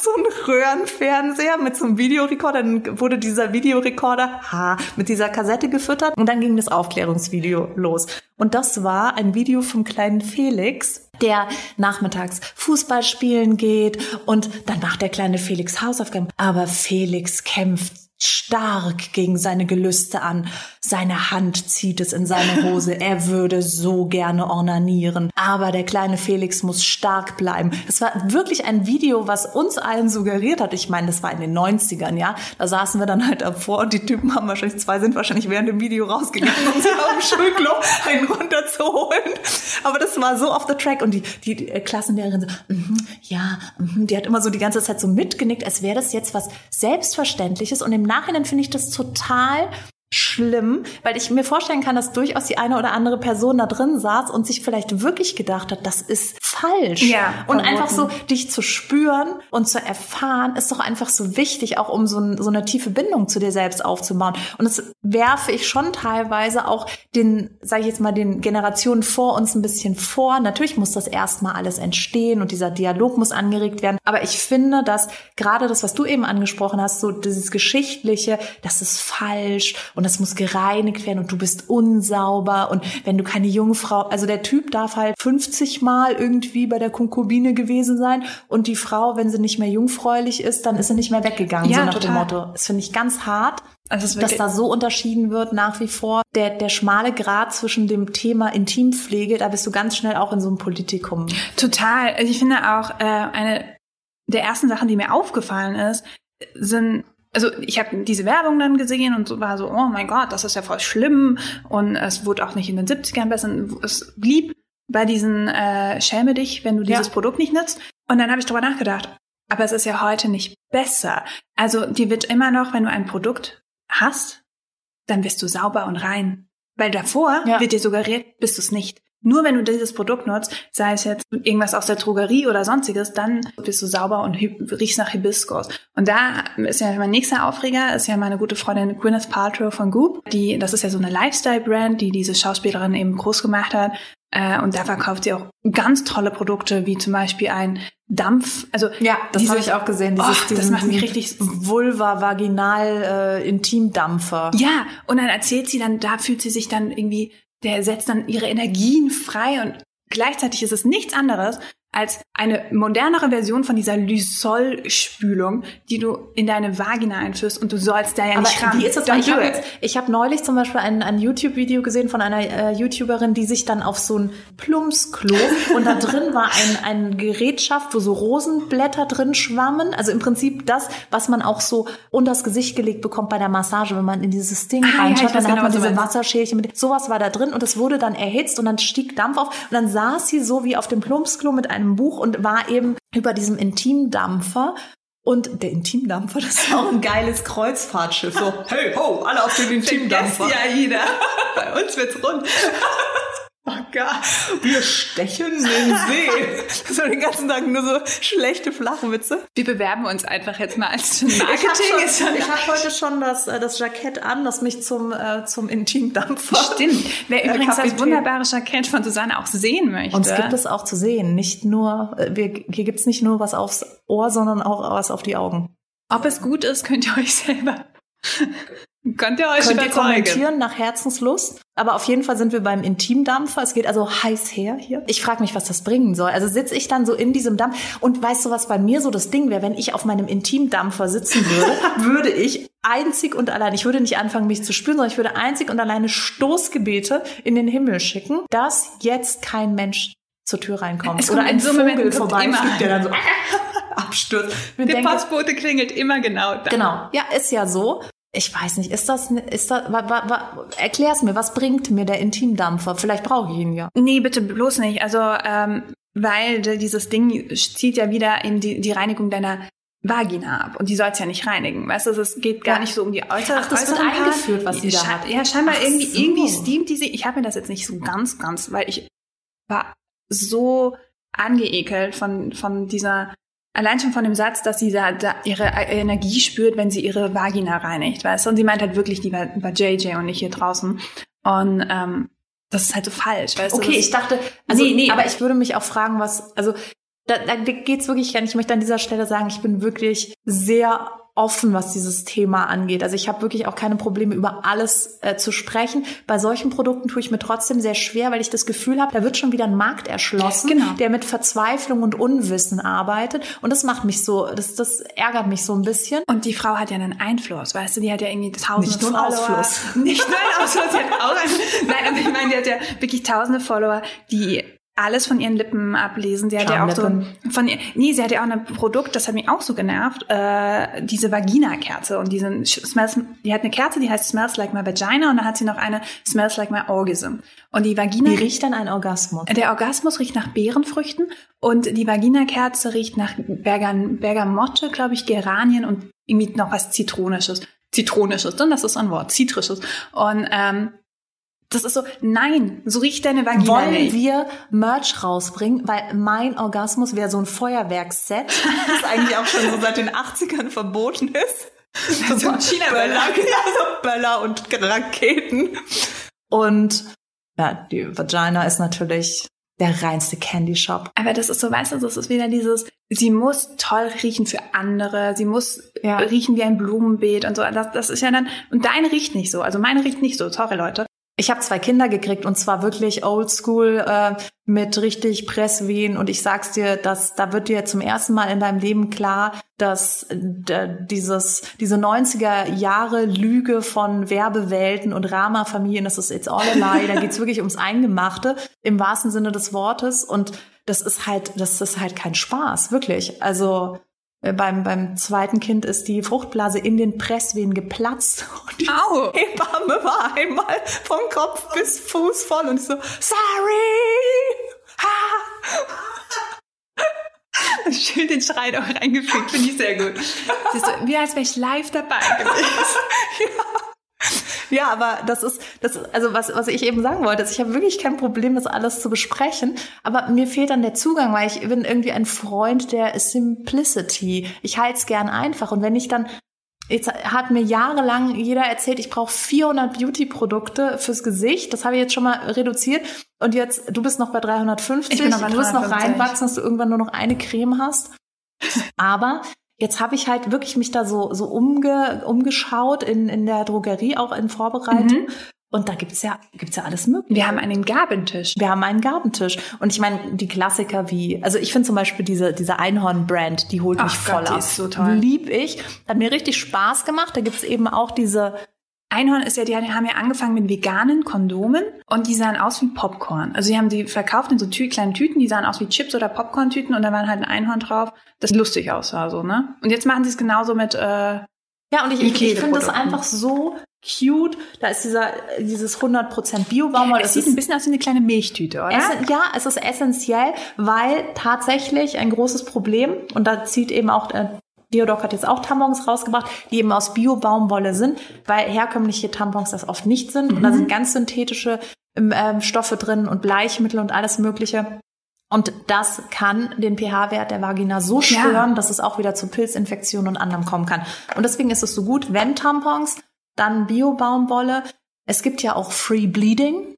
so ein Röhrenfernseher mit so einem Videorekorder. Dann wurde dieser Videorekorder ha, mit dieser Kassette gefüttert und dann ging das Aufklärungsvideo los. Und das war ein Video vom kleinen Felix, der nachmittags Fußball spielen geht und dann macht der kleine Felix Hausaufgaben. Aber Felix kämpft stark gegen seine Gelüste an. Seine Hand zieht es in seine Hose. *laughs* Er würde so gerne ornanieren. Aber der kleine Felix muss stark bleiben. Das war wirklich ein Video, was uns allen suggeriert hat. Ich meine, das war in den 90ern, ja. Da saßen wir dann halt davor und die Typen haben wahrscheinlich, zwei sind wahrscheinlich während dem Video rausgegangen, um sich auf dem Schulklo einen runterzuholen. Aber das war so off the track und die, die, die äh, Klassenlehrerin so, mhm, ja, mhm, die hat immer so die ganze Zeit so mitgenickt, als wäre das jetzt was Selbstverständliches und im Nachhinein finde ich das total schlimm, weil ich mir vorstellen kann, dass durchaus die eine oder andere Person da drin saß und sich vielleicht wirklich gedacht hat, das ist falsch. Ja, und verboten. einfach so dich zu spüren und zu erfahren, ist doch einfach so wichtig, auch um so, ein, so eine tiefe Bindung zu dir selbst aufzubauen. Und das werfe ich schon teilweise auch den, sage ich jetzt mal, den Generationen vor uns ein bisschen vor. Natürlich muss das erstmal alles entstehen und dieser Dialog muss angeregt werden. Aber ich finde, dass gerade das, was du eben angesprochen hast, so dieses Geschichtliche, das ist falsch und das muss gereinigt werden und du bist unsauber und wenn du keine Jungfrau, also der Typ darf halt 50 Mal irgendwie bei der Konkubine gewesen sein und die Frau, wenn sie nicht mehr jungfräulich ist, dann ist sie nicht mehr weggegangen, Ja, so nach total. dem Motto. Das finde ich ganz hart, Also dass da so unterschieden wird nach wie vor. Der, der schmale Grad zwischen dem Thema Intimpflege, da bist du ganz schnell auch in so einem Politikum. Total. Also ich finde auch, äh, eine der ersten Sachen, die mir aufgefallen ist, sind, also ich habe diese Werbung dann gesehen und so war so, oh mein Gott, das ist ja voll schlimm und es wurde auch nicht in den 70ern besser. Es blieb bei diesen äh, Schäme dich, wenn du dieses Ja. Produkt nicht nutzt. Und dann habe ich drüber nachgedacht, aber es ist ja heute nicht besser. Also dir wird immer noch, wenn du ein Produkt hast, dann bist du sauber und rein. Weil davor Ja. wird dir suggeriert, bist du es nicht. Nur wenn du dieses Produkt nutzt, sei es jetzt irgendwas aus der Drogerie oder sonstiges, dann bist du sauber und riechst nach Hibiskus. Und da ist ja mein nächster Aufreger, ist ja meine gute Freundin Gwyneth Paltrow von Goop. Die, das ist ja so eine Lifestyle-Brand, die diese Schauspielerin eben groß gemacht hat. Äh, und da verkauft sie auch ganz tolle Produkte, wie zum Beispiel ein Dampf, also Ja, das habe ich auch gesehen. Dieses, Oh, das macht mich richtig Vulva, Vaginal, äh. Ja, und dann erzählt sie dann, da fühlt sie sich dann irgendwie, der setzt dann ihre Energien frei und gleichzeitig ist es nichts anderes als eine modernere Version von dieser Lysol-Spülung, die du in deine Vagina einführst und du sollst da ja nicht Aber ran. wie ist das? Don't ich habe habe neulich zum Beispiel ein, ein YouTube-Video gesehen von einer äh, YouTuberin, die sich dann auf so ein Plumpsklo *laughs* und da drin war ein, ein Gerätschaft, wo so Rosenblätter drin schwammen. Also im Prinzip das, was man auch so unters Gesicht gelegt bekommt bei der Massage, wenn man in dieses Ding Ah, ja, reinschaut, weiß dann genau, hat man diese. Wasserschälchen mit. Sowas war da drin und es wurde dann erhitzt und dann stieg Dampf auf und dann saß sie so wie auf dem Plumpsklo mit einem Buch und war eben über diesem Intimdampfer und der Intimdampfer, *laughs* das ist auch ein geiles Kreuzfahrtschiff. So, hey ho, alle auf den Intimdampfer. ja jeder. *laughs* Bei uns wird's rund. *laughs* Oh Gott, wir stechen den See. So den ganzen Tag nur so schlechte Flachwitze. Wir bewerben uns einfach jetzt mal als Ich Marketing. habe ist schon- hab heute schon das, äh, das Jackett an, das mich zum, äh, zum Intimdampfer. Stimmt. Wer *laughs* Äh, übrigens das Kapitän. wunderbare Jackett von Susanne auch sehen möchte. Uns gibt es auch zu sehen. Nicht nur, äh, wir, hier gibt's nicht nur was aufs Ohr, sondern auch was auf die Augen. Ob es gut ist, könnt ihr euch selber. Könnt ihr euch Könnt ihr kommentieren nach Herzenslust. Aber auf jeden Fall sind wir beim Intimdampfer. Es geht also heiß her hier. Ich frage mich, was das bringen soll. Also sitze ich dann so in diesem Dampf. Und weißt du, was bei mir so das Ding wäre? Wenn ich auf meinem Intimdampfer sitzen würde, *laughs* würde ich einzig und allein, ich würde nicht anfangen, mich zu spüren, sondern ich würde einzig und alleine Stoßgebete in den Himmel schicken, dass jetzt kein Mensch zur Tür reinkommt. Es Oder in ein so Vogel vorbeifliegt, der dann so *laughs* abstürzt. Der denke, Postbote klingelt immer genau da. Genau, ja, ist ja so. Ich weiß nicht, ist das, ist das, wa, wa, wa, erklär's mir, was bringt mir der Intimdampfer? Vielleicht brauche ich ihn ja. Nee, bitte bloß nicht. Also, ähm, weil dieses Ding zieht ja wieder in die, die Reinigung deiner Vagina ab. Und die soll es ja nicht reinigen. Weißt du, es geht gar Ja. nicht so um die äußere Ach, das wird eingeführt, was die da hat. Ja, scheinbar Ach irgendwie, so. irgendwie steamt diese. Ich habe mir das jetzt nicht so ganz, ganz, weil ich war so angeekelt von, von dieser, allein schon von dem Satz, dass sie da, da ihre Energie spürt, wenn sie ihre Vagina reinigt, weißt du? Und sie meint halt wirklich, die war bei JJ und nicht hier draußen. Und ähm, das ist halt so falsch, weißt du? Okay, ich dachte, also, Nee, nee. aber ich würde mich auch fragen, was, also, da, da geht's wirklich gar nicht. Ich möchte an dieser Stelle sagen, ich bin wirklich sehr offen, was dieses Thema angeht. Also ich habe wirklich auch keine Probleme, über alles äh, zu sprechen. Bei solchen Produkten tue ich mir trotzdem sehr schwer, weil ich das Gefühl habe, da wird schon wieder ein Markt erschlossen, Genau. der mit Verzweiflung und Unwissen arbeitet. Und das macht mich so, das, das ärgert mich so ein bisschen. Und die Frau hat ja einen Einfluss, weißt du, die hat ja irgendwie tausende Nicht nur einen Follower. Ausfluss. Nicht nur einen Ausfluss, sie hat auch einen, nein, aber ich meine, die hat ja wirklich tausende Follower, die alles von ihren Lippen ablesen. Sie hat ja auch so von ihr- nee, sie hat ja auch ein Produkt, das hat mich auch so genervt, äh, diese Vagina-Kerze und diesen smells, die hat eine Kerze, die heißt Smells Like My Vagina und dann hat sie noch eine Smells Like My Orgasm. Und die Vagina Wie riecht dann ein Orgasmus? der Orgasmus riecht nach Beerenfrüchten und die Vaginakerze riecht nach Bergan, Bergamotte, glaube ich, Geranien und irgendwie noch was Zitronisches. Zitronisches, denn das ist ein Wort, Zitrisches. Und ähm, das ist so, nein, so riecht deine Vagina Wollen nicht. wir Merch rausbringen? Weil mein Orgasmus wäre so ein Feuerwerksset, *laughs* das eigentlich auch schon so seit den 80ern verboten ist. So ein China-Böller. *laughs* ja, Böller und Raketen. Und ja, die Vagina ist natürlich der reinste Candy Shop. Aber das ist so, weißt du, das ist wieder dieses, sie muss toll riechen für andere, sie muss Ja. riechen wie ein Blumenbeet und so. Das, das ist ja dann, und deine riecht nicht so, also meine riecht nicht so, sorry Leute. Ich habe zwei Kinder gekriegt und zwar wirklich oldschool äh, mit richtig Presswehen. Und ich sag's dir, dass da wird dir zum ersten Mal in deinem Leben klar, dass äh, dieses diese 90er Jahre Lüge von Werbewelten und Rama-Familien, das ist it's all a lie, da geht's wirklich ums Eingemachte im wahrsten Sinne des Wortes. Und das ist halt das ist halt kein Spaß, wirklich. Also beim, beim zweiten Kind ist die Fruchtblase in den Presswehen geplatzt *laughs* und die Au! Hebamme war einmal vom Kopf bis Fuß voll und ich so, sorry! *laughs* Ha! *laughs* Schön den Schrei auch reingefügt, finde ich sehr gut. Siehst du, wie als wäre ich live dabei gewesen. Ja, aber das ist, das ist, also was, was ich eben sagen wollte, ist, ich habe wirklich kein Problem, das alles zu besprechen, aber mir fehlt dann der Zugang, weil ich bin irgendwie ein Freund der Simplicity. Ich halte es gern einfach und wenn ich dann Jetzt hat mir jahrelang jeder erzählt, ich brauche 400 Beauty-Produkte fürs Gesicht. Das habe ich jetzt schon mal reduziert. Und jetzt, du bist noch bei 350. Ich bin noch bei du wirst noch 350. reinwachsen, dass du irgendwann nur noch eine Creme hast. Aber jetzt habe ich halt wirklich mich da so, so umge, umgeschaut in, in der Drogerie, auch in Vorbereitung. Mhm. Und da gibt's ja, gibt's ja alles mögliche. Wir haben einen Gabentisch. Wir haben einen Gabentisch. Und ich meine, die Klassiker wie, also ich finde zum Beispiel diese, diese Einhorn-Brand, die holt mich Ach voll Gott, die ab. ist so toll. Lieb ich. Hat mir richtig Spaß gemacht. Da gibt's eben auch diese, Einhorn ist ja, die haben ja angefangen mit veganen Kondomen und die sahen aus wie Popcorn. Also die haben die verkauft in so tü kleinen Tüten, die sahen aus wie Chips oder Popcorn-Tüten und da waren halt ein Einhorn drauf, das lustig aussah, so, ne? Und jetzt machen sie es genauso mit, äh, ja, und ich, ich, ich finde das einfach so cute. Da ist dieser, dieses 100% Bio-Baumwolle. es Das sieht ist ein bisschen aus wie eine kleine Milchtüte, oder? Essen, ja, es ist essentiell, weil tatsächlich ein großes Problem, und da zieht eben auch, äh, Deodoc hat jetzt auch Tampons rausgebracht, die eben aus Bio-Baumwolle sind, weil herkömmliche Tampons das oft nicht sind. Und da sind ganz synthetische ähm, Stoffe drin und Bleichmittel und alles Mögliche. Und das kann den pH-Wert der Vagina so Ja. stören, dass es auch wieder zu Pilzinfektionen und anderem kommen kann. Und deswegen ist es so gut, wenn Tampons, dann Bio-Baumwolle. Es gibt ja auch Free Bleeding.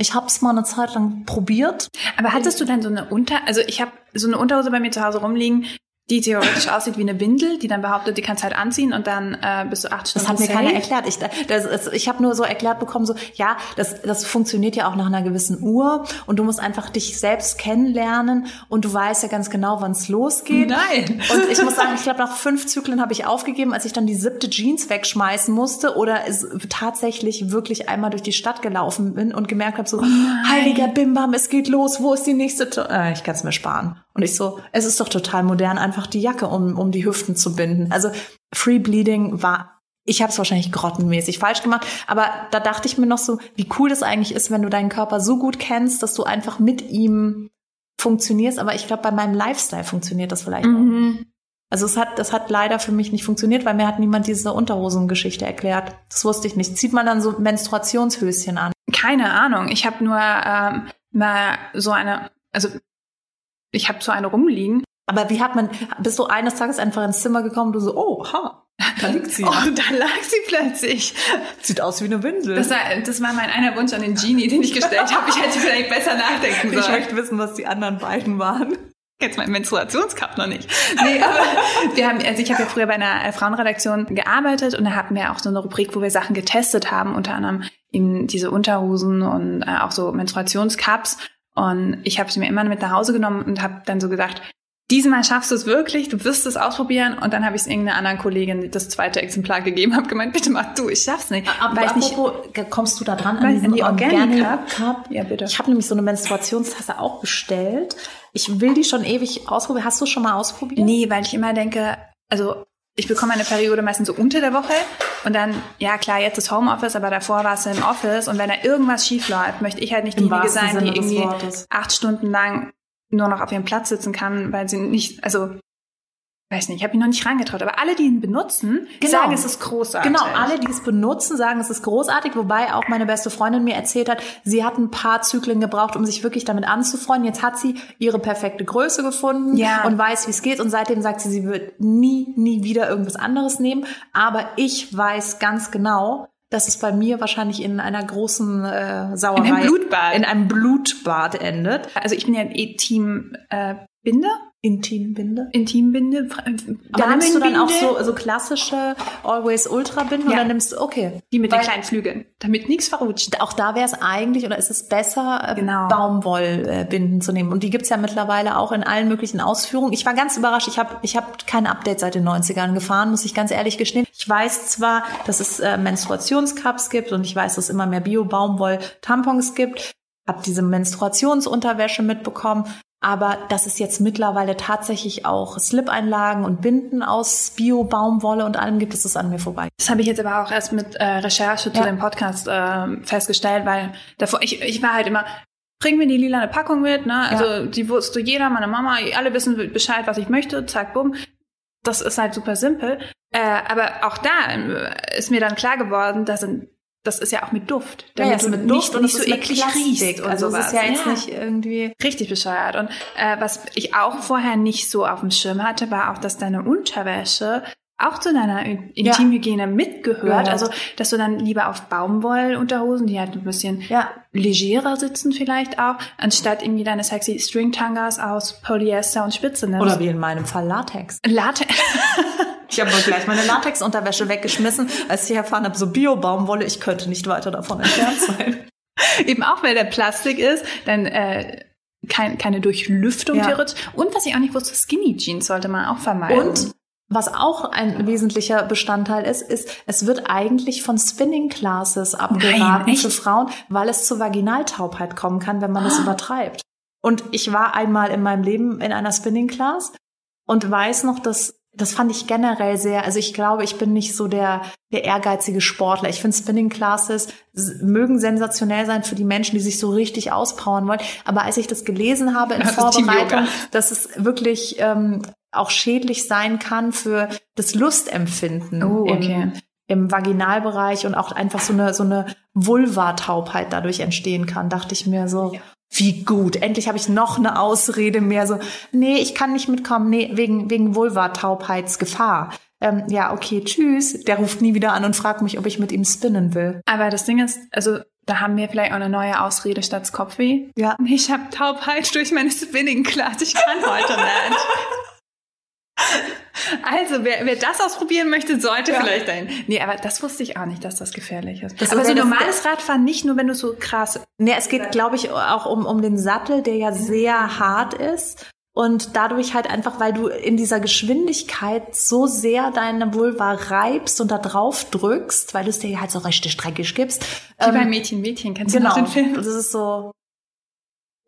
Ich habe es mal eine Zeit lang probiert. Aber hattest du dann so eine Unter, also ich habe so eine Unterhose bei mir zu Hause rumliegen, die theoretisch *laughs* aussieht wie eine Windel, die dann behauptet, die kannst halt anziehen und dann äh, bist du acht Stunden Das hat mir safe. keiner erklärt. Ich, das, das, ich habe nur so erklärt bekommen, so ja, das, das funktioniert ja auch nach einer gewissen Uhr und du musst einfach dich selbst kennenlernen und du weißt ja ganz genau, wann es losgeht. Nein. Und ich muss sagen, *laughs* ich glaube, nach fünf Zyklen habe ich aufgegeben, als ich dann die siebte Jeans wegschmeißen musste oder es tatsächlich wirklich einmal durch die Stadt gelaufen bin und gemerkt habe, so, heiliger Bimbam, es geht los, wo ist die nächste? Äh, ich kann es mir sparen. Und ich so, es ist doch total modern, einfach die Jacke um, um die Hüften zu binden. Also Free Bleeding war ich habe es wahrscheinlich grottenmäßig falsch gemacht, aber da dachte ich mir noch so, wie cool das eigentlich ist, wenn du deinen Körper so gut kennst, dass du einfach mit ihm funktionierst. Aber ich glaube, bei meinem Lifestyle funktioniert das vielleicht. Mhm. Also es hat, das hat leider für mich nicht funktioniert, weil mir hat niemand diese Unterhosengeschichte erklärt. Das wusste ich nicht. Zieht man dann so Menstruationshöschen an? Keine Ahnung. Ich habe nur ähm, mal so eine, also ich habe so eine rumliegen. Aber wie hat man, bist du eines Tages einfach ins Zimmer gekommen, du so, oh, ha, da *laughs* liegt sie. Oh, da lag sie plötzlich. Sieht aus wie eine Windel. Das war, das war mein einer Wunsch an den Genie, den ich gestellt habe. Ich hätte vielleicht besser nachdenken ich sollen. möchte wissen, was die anderen beiden waren. Jetzt mein Menstruationscup noch nicht. *laughs* Nee, aber wir haben, also ich habe ja früher bei einer äh, Frauenredaktion gearbeitet und da hatten wir auch so eine Rubrik, wo wir Sachen getestet haben, unter anderem eben diese Unterhosen und äh, auch so Menstruationscups. Und ich habe sie mir immer mit nach Hause genommen und habe dann so gedacht, diesmal schaffst du es wirklich, du wirst es ausprobieren. Und dann habe ich es irgendeiner anderen Kollegin das zweite Exemplar gegeben, habe gemeint, bitte mach du, ich schaff's nicht. Aber Weiß nicht, apropos, kommst du da dran Weiß, an die Organic Cup? Cup? Ja, bitte. Ich habe nämlich so eine Menstruationstasse auch bestellt. Ich will die schon ewig ausprobieren. Hast du schon mal ausprobiert? Nee, weil ich immer denke, also ich bekomme eine Periode meistens so unter der Woche und dann, ja klar, jetzt ist Homeoffice, aber davor war es im Office und wenn da irgendwas schief läuft, möchte ich halt nicht Im diejenige sein, die Sinne irgendwie Wortes. acht Stunden lang nur noch auf ihrem Platz sitzen kann, weil sie nicht, also weiß nicht, ich habe mich noch nicht rangetraut, aber alle, die ihn benutzen, Genau. sagen, es ist großartig. Genau, alle, die es benutzen, sagen, es ist großartig, wobei auch meine beste Freundin mir erzählt hat, sie hat ein paar Zyklen gebraucht, um sich wirklich damit anzufreunden. Jetzt hat sie ihre perfekte Größe gefunden Ja. und weiß, wie es geht. Und seitdem sagt sie, sie wird nie, nie wieder irgendwas anderes nehmen. Aber ich weiß ganz genau, dass es bei mir wahrscheinlich in einer großen äh, Sauerei, In einem Blutbad. in einem Blutbad endet. Also ich bin ja eh Team äh, Binde, Intimbinde. Intimbinde, Aber nimmst du dann auch so, so klassische Always Ultra Binden Ja. oder nimmst du, okay. die mit den Weil- kleinen Flügeln, damit nichts verrutscht. Auch da wäre es eigentlich oder ist es besser, äh, Genau. Baumwollbinden zu nehmen. Und die gibt's ja mittlerweile auch in allen möglichen Ausführungen. Ich war ganz überrascht. Ich habe ich hab kein Update seit den 90ern gefahren, muss ich ganz ehrlich gestehen. Ich weiß zwar, dass es äh, Menstruationscups gibt und ich weiß, dass es immer mehr Bio-Baumwoll-Tampons gibt. Hab diese Menstruationsunterwäsche mitbekommen. Aber dass es jetzt mittlerweile tatsächlich auch Slip-Einlagen und Binden aus Bio-Baumwolle und allem gibt, ist es an mir vorbei. Das habe ich jetzt aber auch erst mit äh, Recherche zu Ja. dem Podcast äh, festgestellt, weil davor, ich, ich war halt immer, bring mir die lilane Packung mit, ne? Also die wusste jeder, meine Mama, alle wissen Bescheid, was ich möchte, zack, bumm. Das ist halt super simpel. Äh, aber auch da äh, ist mir dann klar geworden, dass ein, das ist ja auch mit Duft. Ja, damit es ist du mit Duft nicht, und nicht so eklig riechst und Also es sowas. ist ja jetzt nicht irgendwie Richtig bescheuert. Und äh, was ich auch vorher nicht so auf dem Schirm hatte, war auch, dass deine Unterwäsche auch zu deiner In- Intimhygiene mitgehört. Gehört. Also, dass du dann lieber auf Baumwollunterhosen, die halt ein bisschen Ja. legerer sitzen vielleicht auch, anstatt irgendwie deine sexy Stringtangas aus Polyester und Spitze nimmst. Oder wie in meinem Fall Latex. *laughs* Latex. Ich habe gleich meine Latexunterwäsche weggeschmissen, als ich erfahren habe, so Bio-Baumwolle, ich könnte nicht weiter davon entfernt sein. *laughs* Eben auch, weil der Plastik ist, dann äh, kein, keine Durchlüftung Ja. theoretisch. Und was ich auch nicht wusste, Skinny Jeans sollte man auch vermeiden. Und was auch ein wesentlicher Bestandteil ist, ist, es wird eigentlich von Spinning Classes abgeraten echt? für Frauen, weil es zu Vaginaltaubheit kommen kann, wenn man das übertreibt. Und ich war einmal in meinem Leben in einer Spinning Class und weiß noch, dass das fand ich generell sehr, also ich glaube, ich bin nicht so der, der ehrgeizige Sportler. Ich finde Spinning Classes mögen sensationell sein für die Menschen, die sich so richtig auspowern wollen. Aber als ich das gelesen habe in *laughs* Das Vorbereitung, dass es wirklich ähm, auch schädlich sein kann für das Lustempfinden Oh, okay. im, im Vaginalbereich und auch einfach so eine, so eine Vulva-Taubheit dadurch entstehen kann, dachte ich mir so, wie gut. Endlich habe ich noch eine Ausrede mehr so, nee, ich kann nicht mitkommen, nee, wegen, wegen Vulva-Taubheitsgefahr. Ähm, ja, okay, tschüss. Der ruft nie wieder an und fragt mich, ob ich mit ihm spinnen will. Aber das Ding ist, also da haben wir vielleicht auch eine neue Ausrede statt Kopfweh. Ja. Ich habe Taubheit durch meine Spinning Class. Ich kann heute nicht. *laughs* Also, wer, wer das ausprobieren möchte, sollte Ja. vielleicht dahin. Nee, aber das wusste ich auch nicht, dass das gefährlich ist. Das aber so normales Radfahren nicht nur, wenn du so krass. Nee, es geht, glaube ich, auch um, um den Sattel, der ja sehr hart ist. Und dadurch halt einfach, weil du in dieser Geschwindigkeit so sehr deine Vulva reibst und da drauf drückst, weil du es dir halt so richtig dreckig gibst. Wie Ähm, bei Mädchen, Mädchen. Kennst genau. du noch den Film? Das ist so,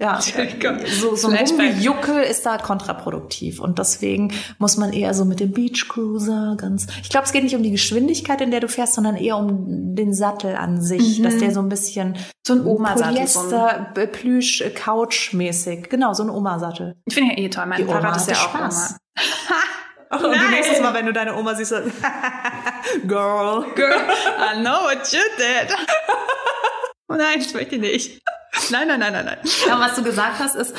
ja, *laughs* so, so ein Flashback. Juckel ist da kontraproduktiv. Und deswegen muss man eher so mit dem Beach Cruiser ganz, ich glaube, es geht nicht um die Geschwindigkeit, in der du fährst, sondern eher um den Sattel an sich, Mhm. dass der so ein bisschen So ein Oma-Sattel. So ein- Polyester, B- Plüsch, äh, Couch-mäßig. Genau, so ein Omasattel. Ich finde ja eh toll. Mein Die Oma Fahrrad ist ja auch Spaß. *laughs* Oma. Und Nein. nächstes Mal, wenn du deine Oma siehst, *laughs* Girl. Girl, I know what you did. Oh nein, ich möchte nicht. Nein, nein, nein, nein, nein. Ja, was du gesagt hast, ist,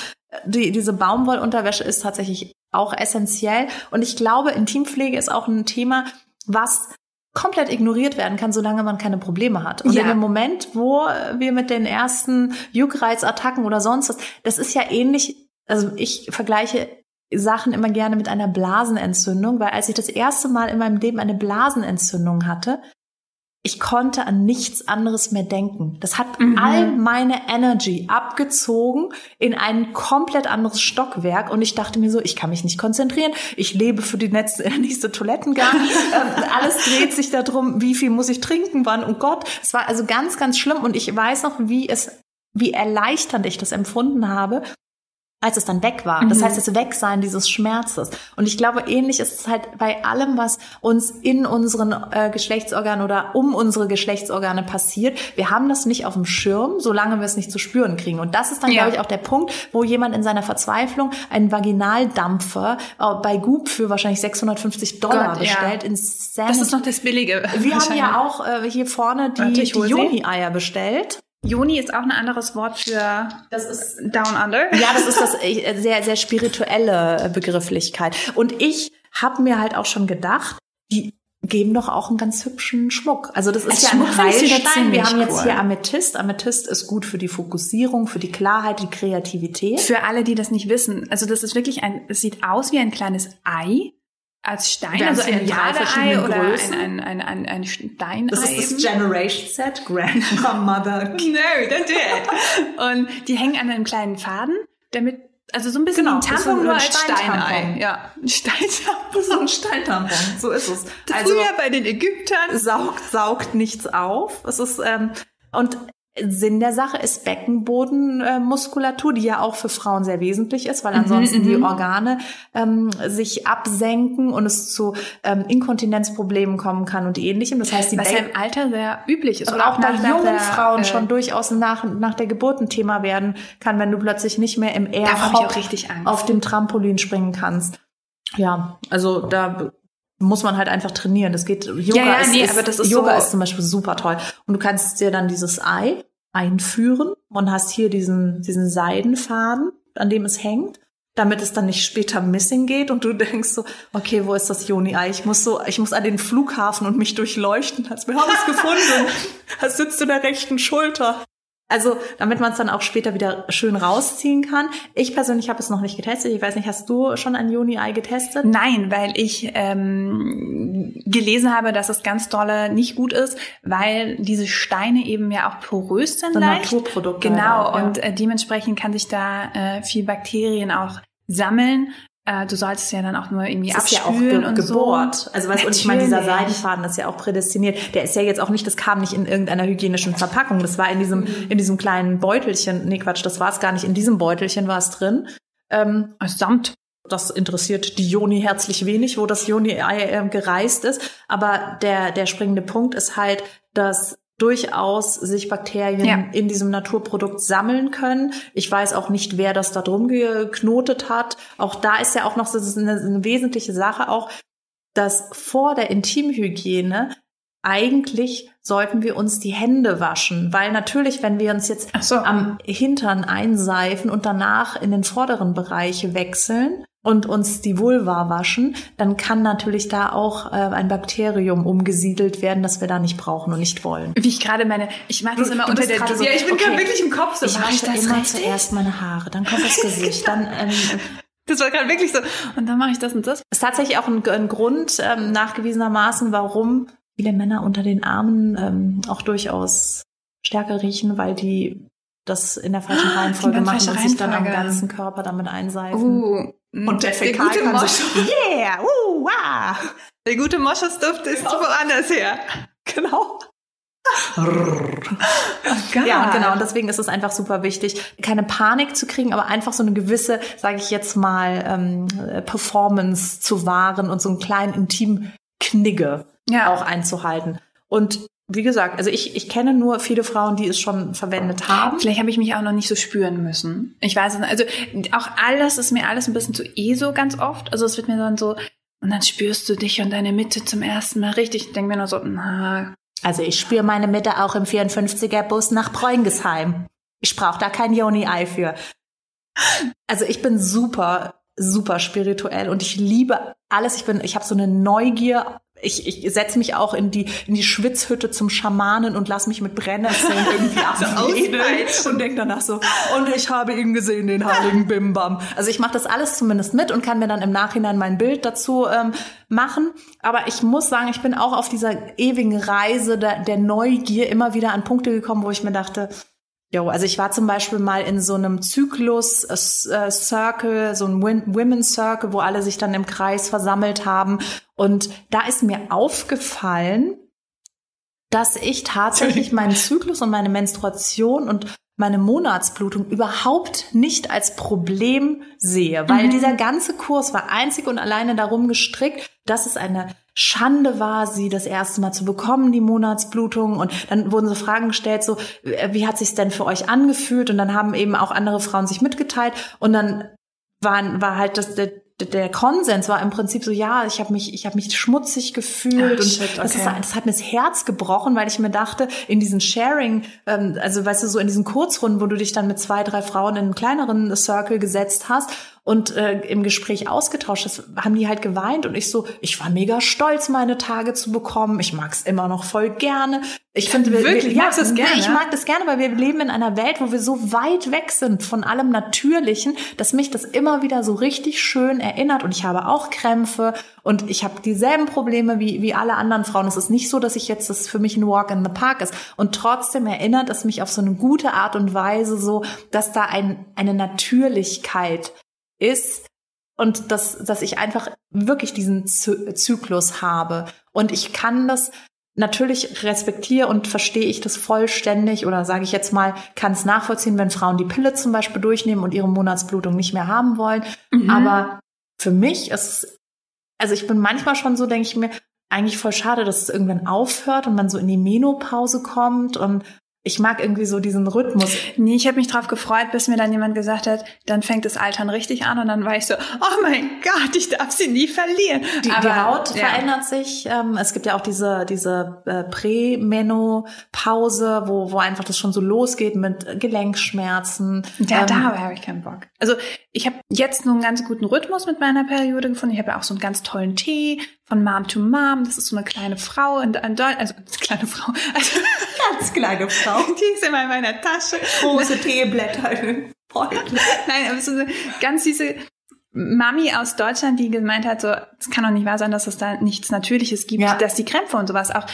die, diese Baumwollunterwäsche ist tatsächlich auch essentiell. Und ich glaube, Intimpflege ist auch ein Thema, was komplett ignoriert werden kann, solange man keine Probleme hat. Und Ja. in dem Moment, wo wir mit den ersten Juckreizattacken oder sonst was, das ist ja ähnlich, also ich vergleiche Sachen immer gerne mit einer Blasenentzündung, weil als ich das erste Mal in meinem Leben eine Blasenentzündung hatte, ich konnte an nichts anderes mehr denken. Das hat Mhm. all meine Energy abgezogen in ein komplett anderes Stockwerk und ich dachte mir so, ich kann mich nicht konzentrieren. Ich lebe für die nächste, *laughs* nächste Toilettengang. *laughs* ähm, alles dreht sich darum, wie viel muss ich trinken, wann. Oh Gott, es war also ganz, ganz schlimm und ich weiß noch, wie es, wie erleichternd ich das empfunden habe, als es dann weg war. Das Mhm. heißt, das Wegsein dieses Schmerzes. Und ich glaube, ähnlich ist es halt bei allem, was uns in unseren äh, Geschlechtsorganen oder um unsere Geschlechtsorgane passiert. Wir haben das nicht auf dem Schirm, solange wir es nicht zu spüren kriegen. Und das ist dann, Ja. glaube ich, auch der Punkt, wo jemand in seiner Verzweiflung einen Vaginaldampfer äh, bei Goop für wahrscheinlich 650 Dollar Gott, ja. bestellt. Insanity. Das ist noch das Billige. wir haben ja auch äh, hier vorne die, Warte, die. Joni-Eier bestellt. Joni ist auch ein anderes Wort für Das ist Down Under. Ja, das ist das äh, sehr, sehr spirituelle äh, Begrifflichkeit. Und ich habe mir halt auch schon gedacht, die geben doch auch einen ganz hübschen Schmuck. Also das ist Als ja Schmuck ein Heilstein. Wir haben jetzt cool. hier Amethyst. Amethyst ist gut für die Fokussierung, für die Klarheit, die Kreativität. Für alle, die das nicht wissen, also das ist wirklich ein, es sieht aus wie ein kleines Ei als Stein, Wir also ein Jadeei oder Größen. ein, ein, ein, ein, ein Steinei. Das ist das Generation Set, Grandmother. *laughs* No, don't do it. Und die hängen an einem kleinen Faden, damit, also so ein bisschen Genau, ein Tampon, ein nur als Steintampon. Steinei. Ja, ein Steintampon. Ist ein Steintampon. So ist es. Also Früher bei den Ägyptern. saugt, saugt nichts auf. Es ist, ähm, und Sinn der Sache ist Beckenbodenmuskulatur, die ja auch für Frauen sehr wesentlich ist, weil ansonsten die mhm. Organe ähm, sich absenken und es zu ähm, Inkontinenzproblemen kommen kann und ähnlichem. Das heißt, die Was ja Becken im Alter sehr üblich ist. und auch bei nach- nach jungen der, Frauen äh, schon durchaus nach, nach der Geburt ein Thema werden kann, wenn du plötzlich nicht mehr im Air auch auf dem Trampolin springen kannst. Ja, also da muss man halt einfach trainieren. Das geht Yoga Ja, ja, ist, nee, ist, aber das ist Yoga so- ist zum Beispiel super toll und du kannst dir dann dieses Ei einführen und hast hier diesen diesen Seidenfaden, an dem es hängt, damit es dann nicht später missing geht und du *laughs* denkst so, okay, wo ist das Joni-Ei? Ich muss so, ich muss an den Flughafen und mich durchleuchten. Als wir haben es gefunden. *laughs* Das sitzt in der rechten Schulter. Also, damit man es dann auch später wieder schön rausziehen kann. Ich persönlich habe es noch nicht getestet. Ich weiß nicht, hast du schon ein Juni-Ei getestet? Nein, weil ich ähm, gelesen habe, dass es ganz dolle nicht gut ist, weil diese Steine eben ja auch porös sind. So leicht. Naturprodukte. Genau, halt auch, ja. und äh, dementsprechend kann sich da äh, viel Bakterien auch sammeln. Äh, du sollst es ja dann auch nur irgendwie Das ist ja auch ge und gebohrt. so. Also weißt du, und ich meine, dieser. Seidenfaden ist ja auch prädestiniert. Der ist ja jetzt auch nicht, das kam nicht in irgendeiner hygienischen Verpackung. Das war in diesem, in diesem kleinen Beutelchen. Nee, Quatsch, das war es gar nicht. In diesem Beutelchen war es drin. Ähm, Als Samt. das interessiert die Joni herzlich wenig, wo das Joni-Ei äh, gereist ist. Aber der, der springende Punkt ist halt, dass durchaus sich Bakterien Ja. in diesem Naturprodukt sammeln können. Ich weiß auch nicht, wer das da drum geknotet hat. Auch da ist ja auch noch so eine, eine wesentliche Sache auch, dass vor der Intimhygiene eigentlich sollten wir uns die Hände waschen, weil natürlich, wenn wir uns jetzt so. am Hintern einseifen und danach in den vorderen Bereich wechseln und uns die Vulva waschen, dann kann natürlich da auch äh, ein Bakterium umgesiedelt werden, das wir da nicht brauchen und nicht wollen. Wie ich gerade meine, ich mache das immer unter der gerade so, Ja, ich bin okay. gerade wirklich im Kopf so. Ich wasche das immer richtig? zuerst meine Haare, dann kommt das *laughs* Gesicht, dann ähm, Das war gerade wirklich so. Und dann mache ich das und das. ist tatsächlich auch ein, ein Grund ähm, nachgewiesenermaßen, warum viele Männer unter den Armen ähm, auch durchaus stärker riechen, weil die das in der falschen Reihenfolge ganz machen und sich dann am Reihenfolge. ganzen Körper damit einseifen. Uh, Und der Fäkal gute kann Mosch, sich, *laughs* yeah, uh, wow. der gute Moschersduft ist woanders her. Genau. Oh Ja, und genau. Und deswegen ist es einfach super wichtig, keine Panik zu kriegen, aber einfach so eine gewisse, sage ich jetzt mal, ähm, äh, Performance zu wahren und so einen kleinen Intimknigge Ja. auch einzuhalten. Und wie gesagt, also ich, ich kenne nur viele Frauen, die es schon verwendet haben. Vielleicht habe ich mich auch noch nicht so spüren müssen. Ich weiß es nicht. Also auch alles ist mir alles ein bisschen zu ESO ganz oft. Also es wird mir dann so, und dann spürst du dich und deine Mitte zum ersten Mal richtig. Ich denke mir nur so, na, Also ich spüre meine Mitte auch im 54er Bus nach Preungesheim. Ich brauche da kein Joni-Ei für. Also ich bin super, super spirituell und ich liebe alles. Ich bin, ich habe so eine Neugier. Ich, ich setze mich auch in die, in die Schwitzhütte zum Schamanen und lass mich mit Brennnesseln irgendwie *laughs* abwedeln und denk danach so, und ich habe ihn gesehen, den heiligen Bimbam. Also ich mache das alles zumindest mit und kann mir dann im Nachhinein mein Bild dazu ähm, machen. Aber ich muss sagen, ich bin auch auf dieser ewigen Reise der, der Neugier immer wieder an Punkte gekommen, wo ich mir dachte, Jo, also ich war zum Beispiel mal in so einem Zyklus äh, äh, Circle, so ein Win- Women's Circle, wo alle sich dann im Kreis versammelt haben. Und da ist mir aufgefallen, dass ich tatsächlich *laughs* meinen Zyklus und meine Menstruation und meine Monatsblutung überhaupt nicht als Problem sehe, weil dieser ganze Kurs war einzig und alleine darum gestrickt, dass es eine Schande war, sie das erste Mal zu bekommen, die Monatsblutung. Und dann wurden so Fragen gestellt, so, äh, wie hat sich's denn für euch angefühlt? Und dann haben eben auch andere Frauen sich mitgeteilt. Und dann waren, war halt das, der, der Konsens war im Prinzip so, ja, ich habe mich, ich habe mich schmutzig gefühlt Ach, und shit, das, ist, okay. das hat mir das Herz gebrochen, weil ich mir dachte, in diesen Sharing, ähm, also weißt du, so in diesen Kurzrunden, wo du dich dann mit zwei, drei Frauen in einen kleineren Circle gesetzt hast und äh, im Gespräch ausgetauscht hast, haben die halt geweint und ich so, ich war mega stolz, meine Tage zu bekommen. Ich mag's immer noch voll gerne. Ich finde, wir- Wirklich? wir, ja, Magst es gerne? Ich mag das gerne, weil wir leben in einer Welt, wo wir so weit weg sind von allem Natürlichen, dass mich das immer wieder so richtig schön erinnert. Und ich habe auch Krämpfe und ich habe dieselben Probleme wie, wie alle anderen Frauen. Es ist nicht so, dass ich jetzt das für mich ein Walk in the Park ist. Und trotzdem erinnert es mich auf so eine gute Art und Weise so, dass da ein, eine Natürlichkeit ist und dass, dass ich einfach wirklich diesen Zy Zyklus habe. Und ich kann das natürlich respektiere und verstehe ich das vollständig oder sage ich jetzt mal, kann es nachvollziehen, wenn Frauen die Pille zum Beispiel durchnehmen und ihre Monatsblutung nicht mehr haben wollen. Mhm. Aber für mich ist es, also ich bin manchmal schon so, denke ich mir, eigentlich voll schade, dass es irgendwann aufhört und man so in die Menopause kommt und ich mag irgendwie so diesen Rhythmus. Nee, ich habe mich drauf gefreut, bis mir dann jemand gesagt hat, dann fängt das Altern richtig an und dann war ich so, oh mein Gott, ich darf sie nie verlieren. Die, die Aber, Haut ja. verändert sich. Ähm, es gibt ja auch diese, diese äh, Prämenopause, wo, wo einfach das schon so losgeht mit Gelenkschmerzen. Ja, Ähm, da habe ich keinen Bock. Also ich habe jetzt nur einen ganz guten Rhythmus mit meiner Periode gefunden. Ich habe ja auch so einen ganz tollen Tee von Mom to Mom. Das ist so eine kleine Frau in, in Deutschland, also *laughs* kleine Frau, also Ganz kleine Frau. *laughs* die ist immer in meiner Tasche. Große Teeblätter. Nein, aber so eine ganz süße Mami aus Deutschland, die gemeint hat, so, es kann doch nicht wahr sein, dass es da nichts Natürliches gibt, Ja. dass die Krämpfe und sowas auch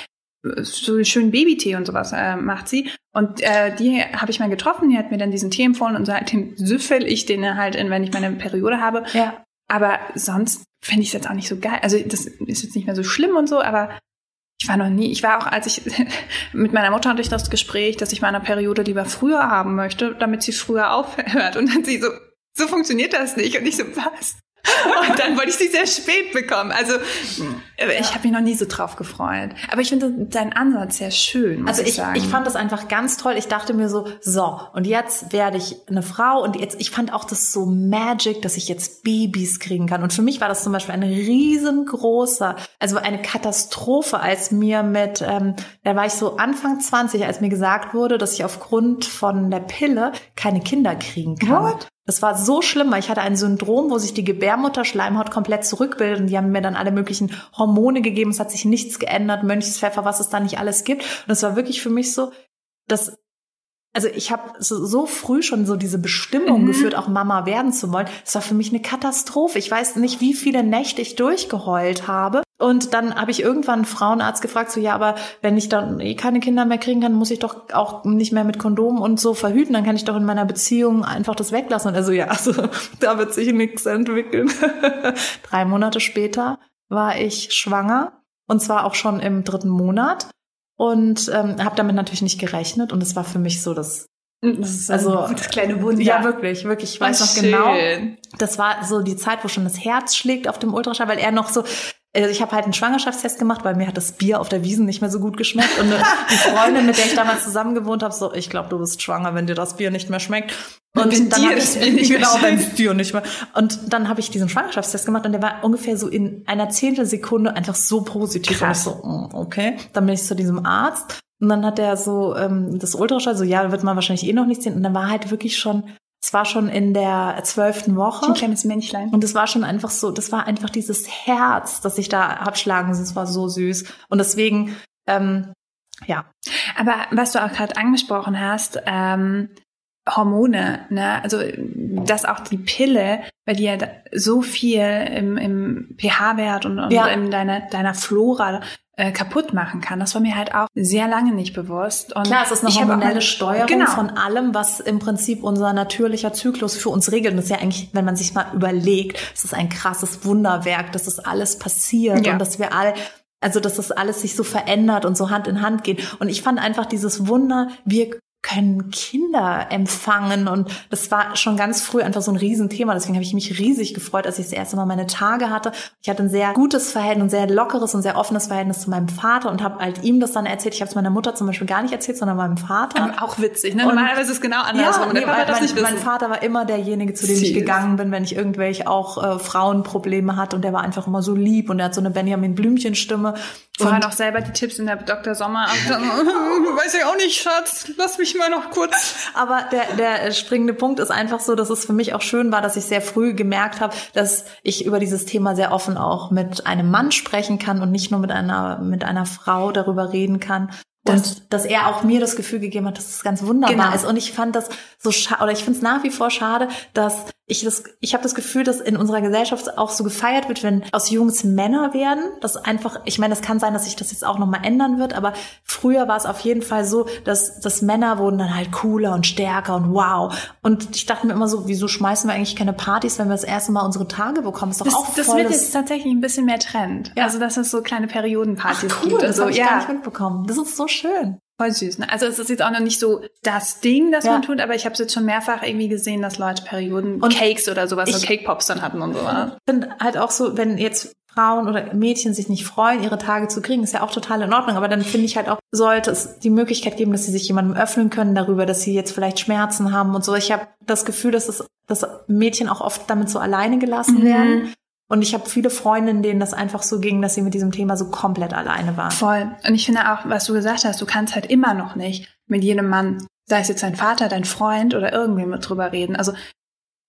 so schön Babytee und sowas äh, macht sie. Und äh, die habe ich mal getroffen, die hat mir dann diesen Tee empfohlen und seitdem süffel ich den halt, in, wenn ich meine Periode habe. Ja. Aber sonst finde ich es jetzt auch nicht so geil. Also das ist jetzt nicht mehr so schlimm und so, aber ich war noch nie, ich war auch, als ich *laughs* mit meiner Mutter hatte ich das Gespräch, dass ich meine Periode lieber früher haben möchte, damit sie früher aufhört. Und dann sie so, so funktioniert das nicht. Und ich so, was? Und dann wollte ich sie sehr spät bekommen. Also äh, ich habe mich noch nie so drauf gefreut. Aber ich finde deinen Ansatz sehr schön, Also ich, ich, ich fand das einfach ganz toll. Ich dachte mir so, so, und jetzt werde ich eine Frau und jetzt, ich fand auch das so magic, dass ich jetzt Babys kriegen kann. Und für mich war das zum Beispiel ein riesengroßer, also eine Katastrophe, als mir mit, ähm, da war ich so Anfang 20, als mir gesagt wurde, dass ich aufgrund von der Pille keine Kinder kriegen kann. What? Das war so schlimm, weil ich hatte ein Syndrom, wo sich die Gebärmutterschleimhaut komplett zurückbildet und die haben mir dann alle möglichen Hormone gegeben. Es hat sich nichts geändert, Mönchspfeffer, was es da nicht alles gibt. Und es war wirklich für mich so, dass also ich habe so, so früh schon so diese Bestimmung Mhm. geführt, auch Mama werden zu wollen. Es war für mich eine Katastrophe. Ich weiß nicht, wie viele Nächte ich durchgeheult habe. Und dann habe ich irgendwann einen Frauenarzt gefragt, so ja, aber wenn ich dann eh keine Kinder mehr kriegen kann, muss ich doch auch nicht mehr mit Kondom und so verhüten. Dann kann ich doch in meiner Beziehung einfach das weglassen. Und er so, ja, also *laughs* da wird sich nichts entwickeln. *laughs* Drei Monate später war ich schwanger und zwar auch schon im dritten Monat und ähm, habe damit natürlich nicht gerechnet und es war für mich so das das ist also das kleine Wunder. ja wirklich wirklich ich weiß Oh, noch schön. genau das war so die Zeit wo schon das Herz schlägt auf dem Ultraschall weil er noch so also ich habe halt einen Schwangerschaftstest gemacht, weil mir hat das Bier auf der Wiesen nicht mehr so gut geschmeckt. Und die Freundin, mit der ich damals zusammen gewohnt habe, so, ich glaube, du bist schwanger, wenn dir das Bier nicht mehr schmeckt. Und Wenn dann dir hab das ich, Bier nicht mehr genau, wenn dir nicht mehr. Und dann habe ich diesen Schwangerschaftstest gemacht und der war ungefähr so in einer Zehntelsekunde einfach so positiv. Krass. Und ich so, mm, okay. Dann bin ich zu diesem Arzt und dann hat er so ähm, das Ultraschall, so ja, wird man wahrscheinlich eh noch nicht sehen. Und dann war halt wirklich schon, es war schon in der zwölften Woche. ein kleines Männchen. Und es war schon einfach so, das war einfach dieses Herz, das ich da hab schlagen. sehen. Es war so süß. Und deswegen, ähm, ja. Aber was du auch gerade angesprochen hast, ähm, Hormone, ne? Also dass auch die Pille, weil die ja so viel im, im pH-Wert und, und Ja. in deiner, deiner Flora äh, kaputt machen kann. Das war mir halt auch sehr lange nicht bewusst. Und Klar, es ist eine auch hormonelle mal- Steuerung genau. von allem, was im Prinzip unser natürlicher Zyklus für uns regelt. Und das ist ja eigentlich, wenn man sich mal überlegt, es ist ein krasses Wunderwerk, dass das alles passiert Ja. und dass wir alle also dass das alles sich so verändert und so Hand in Hand geht. Und ich fand einfach dieses Wunder, wir können Kinder empfangen und das war schon ganz früh einfach so ein Riesenthema. Deswegen habe ich mich riesig gefreut, als ich das erste Mal meine Tage hatte. Ich hatte ein sehr gutes Verhältnis, ein sehr lockeres und sehr offenes Verhältnis zu meinem Vater und habe halt ihm das dann erzählt. Ich habe es meiner Mutter zum Beispiel gar nicht erzählt, sondern meinem Vater. Ähm, auch witzig, ne? Und- Normalerweise ist es genau andersrum. Ja, Und der nee, Papa mein, nicht mein wissen. Vater war immer derjenige, zu dem ich Süß. gegangen bin, wenn ich irgendwelche auch äh, Frauenprobleme hatte und der war einfach immer so lieb und er hat so eine Benjamin Blümchen Stimme. Wo er noch selber die Tipps in der Dr. Sommer. *laughs* Weiß ich auch nicht, Schatz. Lass mich mal noch kurz. Aber der, der springende Punkt ist einfach so, dass es für mich auch schön war, dass ich sehr früh gemerkt habe, dass ich über dieses Thema sehr offen auch mit einem Mann sprechen kann und nicht nur mit einer, mit einer Frau darüber reden kann. Und dass er auch mir das Gefühl gegeben hat, dass es ganz wunderbar Genau. ist. Und ich fand das so schade, oder ich finde es nach wie vor schade, dass ich das, ich habe das Gefühl, dass in unserer Gesellschaft auch so gefeiert wird, wenn aus Jungs Männer werden. Das einfach, ich meine, es kann sein, dass sich das jetzt auch nochmal ändern wird, aber früher war es auf jeden Fall so, dass, dass Männer wurden dann halt cooler und stärker und wow. Und ich dachte mir immer so, wieso schmeißen wir eigentlich keine Partys, wenn wir das erste Mal unsere Tage bekommen? Ist doch Das, auch das voll wird das- jetzt tatsächlich ein bisschen mehr Trend. Ja. Also, dass es so kleine Periodenpartys Ach, cool, gibt. das so. habe ich ja. gar nicht mitbekommen. Das ist so schön. Voll süß. Ne? Also es ist jetzt auch noch nicht so das Ding, das Ja. man tut, aber ich habe es jetzt schon mehrfach irgendwie gesehen, dass Leute Perioden Und Cakes oder sowas, so Cake Pops dann hatten und sowas. Ich finde halt auch so, wenn jetzt Frauen oder Mädchen sich nicht freuen, ihre Tage zu kriegen, ist ja auch total in Ordnung. Aber dann finde ich halt auch, sollte es die Möglichkeit geben, dass sie sich jemandem öffnen können darüber, dass sie jetzt vielleicht Schmerzen haben und so. Ich habe das Gefühl, dass es, dass Mädchen auch oft damit so alleine gelassen Mhm. werden. Und ich habe viele Freundinnen, denen das einfach so ging, dass sie mit diesem Thema so komplett alleine waren. Voll. Und ich finde auch, was du gesagt hast, du kannst halt immer noch nicht mit jedem Mann, sei es jetzt dein Vater, dein Freund oder irgendwem drüber reden. Also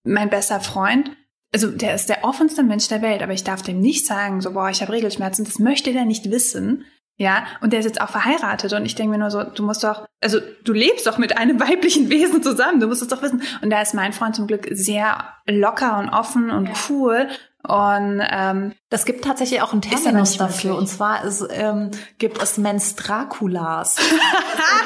mein bester Freund, also der ist der offenste Mensch der Welt, aber ich darf dem nicht sagen, so, boah, ich habe Regelschmerzen. Das möchte der nicht wissen. Ja, und der ist jetzt auch verheiratet und ich denke mir nur so, du musst doch, also du lebst doch mit einem *laughs* weiblichen Wesen zusammen, du musst es doch wissen. Und da ist mein Freund zum Glück sehr locker und offen und cool und ähm, das gibt tatsächlich auch einen Terminus dafür. Und zwar ist, ähm, gibt es Menstrakulas. *laughs*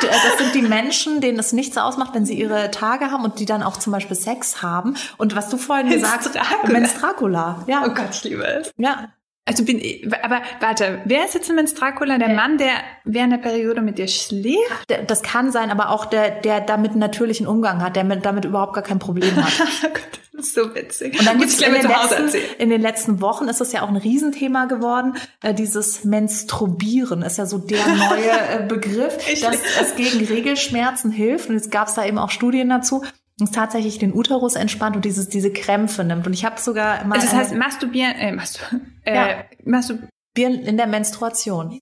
Äh, das sind die Menschen, denen es nichts ausmacht, wenn sie ihre Tage haben und die dann auch zum Beispiel Sex haben. Und was du vorhin gesagt hast, Menstrakula. Ja. Oh Gott, ich liebe es. Ja. Also bin ich, aber warte, wer ist jetzt ein Menstruakula? Der Mann, der während der Periode mit dir schläft? Das kann sein, aber auch der, der damit natürlichen Umgang hat, der mit, damit überhaupt gar kein Problem hat. *laughs* oh Gott, das ist so witzig. Und dann gibt's in, den letzten, in den letzten Wochen ist das ja auch ein Riesenthema geworden. Äh, dieses Menstruieren ist ja so der *laughs* neue äh, Begriff, dass es gegen Regelschmerzen hilft. Und jetzt gab's da eben auch Studien dazu und tatsächlich den Uterus entspannt und dieses, diese Krämpfe nimmt. Und ich habe sogar mal. Also das heißt, masturbieren, äh, mastur, äh, ja. masturbieren in der Menstruation.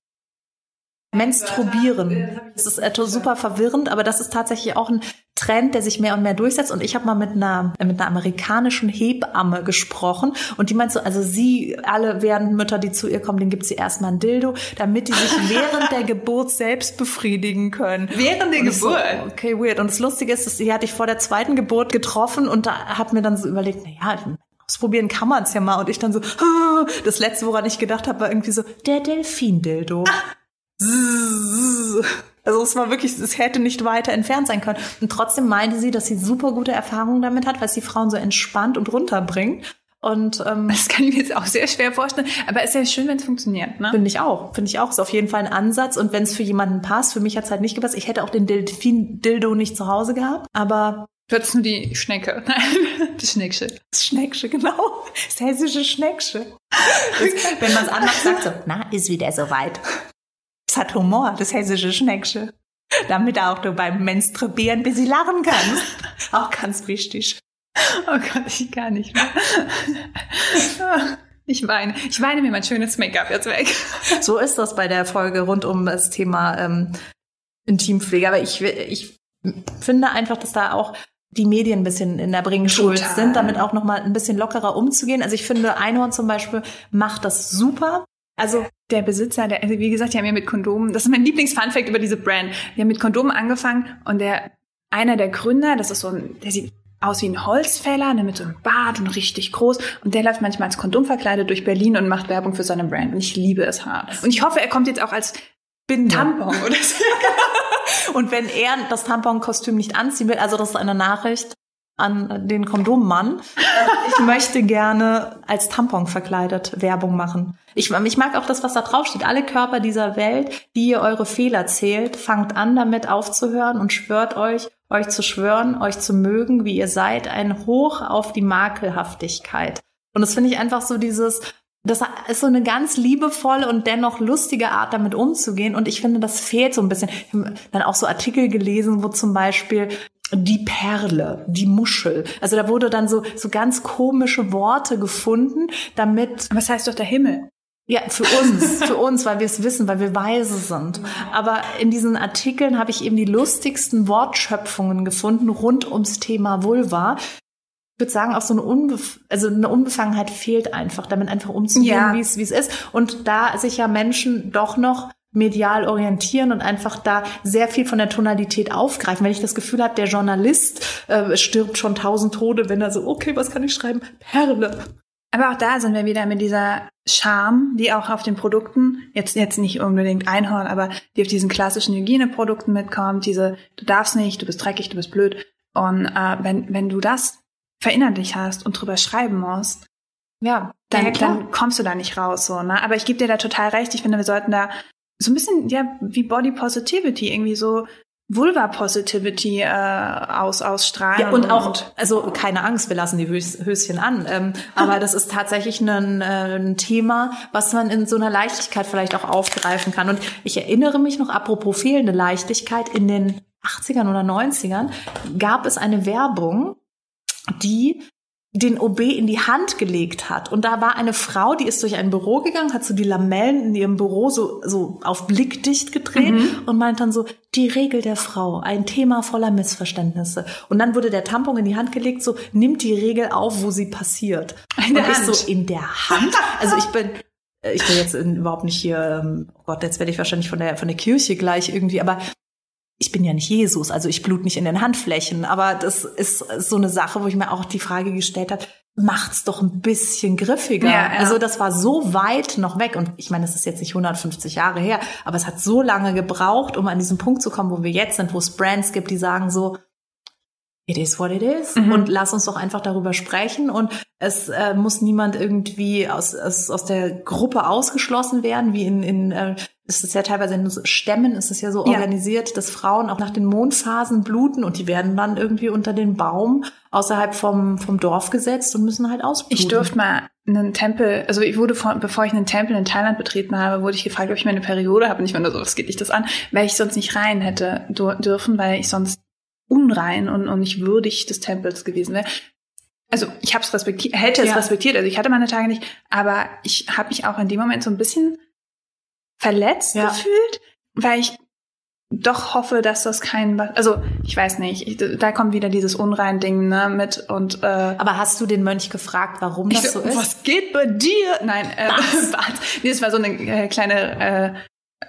Menstruieren. Das ist etwas super verwirrend, aber das ist tatsächlich auch ein Trend, der sich mehr und mehr durchsetzt. Und ich habe mal mit einer, mit einer amerikanischen Hebamme gesprochen und die meint so, also sie, alle werden Mütter, die zu ihr kommen, denen gibt sie erstmal ein Dildo, damit die sich während der Geburt selbst befriedigen können. Während der Geburt? So, okay, weird. Und das Lustige ist, dass die hatte ich vor der zweiten Geburt getroffen und da hat mir dann so überlegt, na ja, ausprobieren kann man es ja mal. Und ich dann so, *laughs* das letzte, woran ich gedacht habe, war irgendwie so, der Delfin-Dildo. Ah. Also es war wirklich, es hätte nicht weiter entfernt sein können. Und trotzdem meinte sie, dass sie super gute Erfahrungen damit hat, weil es die Frauen so entspannt und runterbringt. Und ähm, das kann ich mir jetzt auch sehr schwer vorstellen. Aber es ist ja schön, wenn es funktioniert, ne? Finde ich auch. Finde ich auch. Ist auf jeden Fall ein Ansatz. Und wenn es für jemanden passt, für mich hat es halt nicht gepasst. Ich hätte auch den Delfin-Dildo nicht zu Hause gehabt. Aber Du hattest nur die Schnecke. Nein, *laughs* das Schnecksche. Das Schnecksche, genau. Das hessische Schnecksche. wenn man es anders sagt, so, na, ist wieder soweit. Es hat Humor, das hessische Schnecksche. Damit auch du beim Menstruieren ein bisschen lachen kannst. *laughs* auch ganz wichtig. Oh Gott, ich kann nicht mehr. Ich weine. Ich weine mir mein schönes Make-up jetzt weg. So ist das bei der Folge rund um das Thema ähm, Intimpflege. Aber ich, ich finde einfach, dass da auch die Medien ein bisschen in der Bringschuld sind, damit auch noch mal ein bisschen lockerer umzugehen. Also ich finde, Einhorn zum Beispiel macht das super. Also der Besitzer, der, also wie gesagt, die haben ja mit Kondomen, das ist mein Lieblingsfunfact über diese Brand. Die haben mit Kondomen angefangen und der, einer der Gründer, das ist so ein, der sieht aus wie ein Holzfäller, ne, mit so einem Bart und richtig groß. Und der läuft manchmal als Kondom verkleidet durch Berlin und macht Werbung für seine Brand. Und ich liebe es hart. Und ich hoffe, er kommt jetzt auch als Binde. Tampon oder so. *laughs* und wenn er das Tampon-Kostüm nicht anziehen will, also das ist eine Nachricht an den Kondommann. ich möchte gerne als Tampon verkleidet Werbung machen. Ich, ich mag auch das, was da drauf steht. Alle Körper dieser Welt, die ihr eure Fehler zählt, fangt an, damit aufzuhören und schwört euch, euch zu schwören, euch zu mögen, wie ihr seid, ein Hoch auf die Makelhaftigkeit. Und das finde ich einfach so dieses, das ist so eine ganz liebevolle und dennoch lustige Art, damit umzugehen. Und ich finde, das fehlt so ein bisschen. Ich habe dann auch so Artikel gelesen, wo zum Beispiel die Perle, die Muschel. Also da wurde dann so, so ganz komische Worte gefunden, damit. Was heißt doch der Himmel? Ja, für uns, für uns, weil wir es wissen, weil wir weise sind. Aber in diesen Artikeln habe ich eben die lustigsten Wortschöpfungen gefunden rund ums Thema Vulva. Ich würde sagen, auch so eine, Unbef also eine Unbefangenheit fehlt einfach, damit einfach umzugehen, ja. wie es wie es ist. Und da sich ja Menschen doch noch medial orientieren und einfach da sehr viel von der Tonalität aufgreifen. Wenn ich das Gefühl habe, der Journalist äh, stirbt schon tausend Tode, wenn er so, okay, was kann ich schreiben? Perle. Aber auch da sind wir wieder mit dieser Charme, die auch auf den Produkten, jetzt, jetzt nicht unbedingt Einhorn, aber die auf diesen klassischen Hygieneprodukten mitkommt, diese, du darfst nicht, du bist dreckig, du bist blöd. Und äh, wenn, wenn du das verinnerlich hast und drüber schreiben musst, ja, dann, ja, dann kommst du da nicht raus. so. Ne? Aber ich gebe dir da total recht. Ich finde, wir sollten da so ein bisschen ja wie Body Positivity irgendwie so Vulva Positivity äh, aus ausstrahlen. Ja, und, und auch, also keine Angst, wir lassen die Hös Höschen an. Ähm, *laughs* aber das ist tatsächlich ein, äh, ein Thema, was man in so einer Leichtigkeit vielleicht auch aufgreifen kann. Und ich erinnere mich noch, apropos fehlende Leichtigkeit, in den 80ern oder 90ern gab es eine Werbung, die den OB in die Hand gelegt hat. Und da war eine Frau, die ist durch ein Büro gegangen, hat so die Lamellen in ihrem Büro so, so auf blickdicht gedreht mhm. und meint dann so, die Regel der Frau, ein Thema voller Missverständnisse. Und dann wurde der Tampon in die Hand gelegt, so nimmt die Regel auf, wo sie passiert. In der und Hand. so in der Hand. Also ich bin, äh, ich bin jetzt in, überhaupt nicht hier, ähm, oh Gott, jetzt werde ich wahrscheinlich von der von der Kirche gleich irgendwie, aber ich bin ja nicht Jesus, also ich blut nicht in den Handflächen, aber das ist so eine Sache, wo ich mir auch die Frage gestellt habe, macht's doch ein bisschen griffiger. Ja, ja. Also das war so weit noch weg und ich meine, das ist jetzt nicht 150 Jahre her, aber es hat so lange gebraucht, um an diesen Punkt zu kommen, wo wir jetzt sind, wo es Brands gibt, die sagen so, it is what it is Mhm. und lass uns doch einfach darüber sprechen und es äh, muss niemand irgendwie aus, aus, aus der Gruppe ausgeschlossen werden, wie in, in äh, ist es ja teilweise in so Stämmen ist es ja so Ja. organisiert, dass Frauen auch nach den Mondphasen bluten und die werden dann irgendwie unter den Baum außerhalb vom, vom Dorf gesetzt und müssen halt ausbluten. Ich durfte mal einen Tempel, also ich wurde vor, bevor ich einen Tempel in Thailand betreten habe, wurde ich gefragt, ob ich meine Periode habe. Und ich meine, so, was geht dich das an? Weil ich sonst nicht rein hätte dürfen, weil ich sonst unrein und, und nicht würdig des Tempels gewesen wäre. Also ich habe es respektiert, hätte es Ja. respektiert, also ich hatte meine Tage nicht, aber ich habe mich auch in dem Moment so ein bisschen verletzt Ja. gefühlt, weil ich doch hoffe, dass das kein, also ich weiß nicht, ich, da kommt wieder dieses Unrein-Ding ne, mit und äh, Aber hast du den Mönch gefragt, warum das ich so ist? Was geht bei dir? Nein, äh, Was? *laughs* Nee, das war so eine äh, kleine, äh,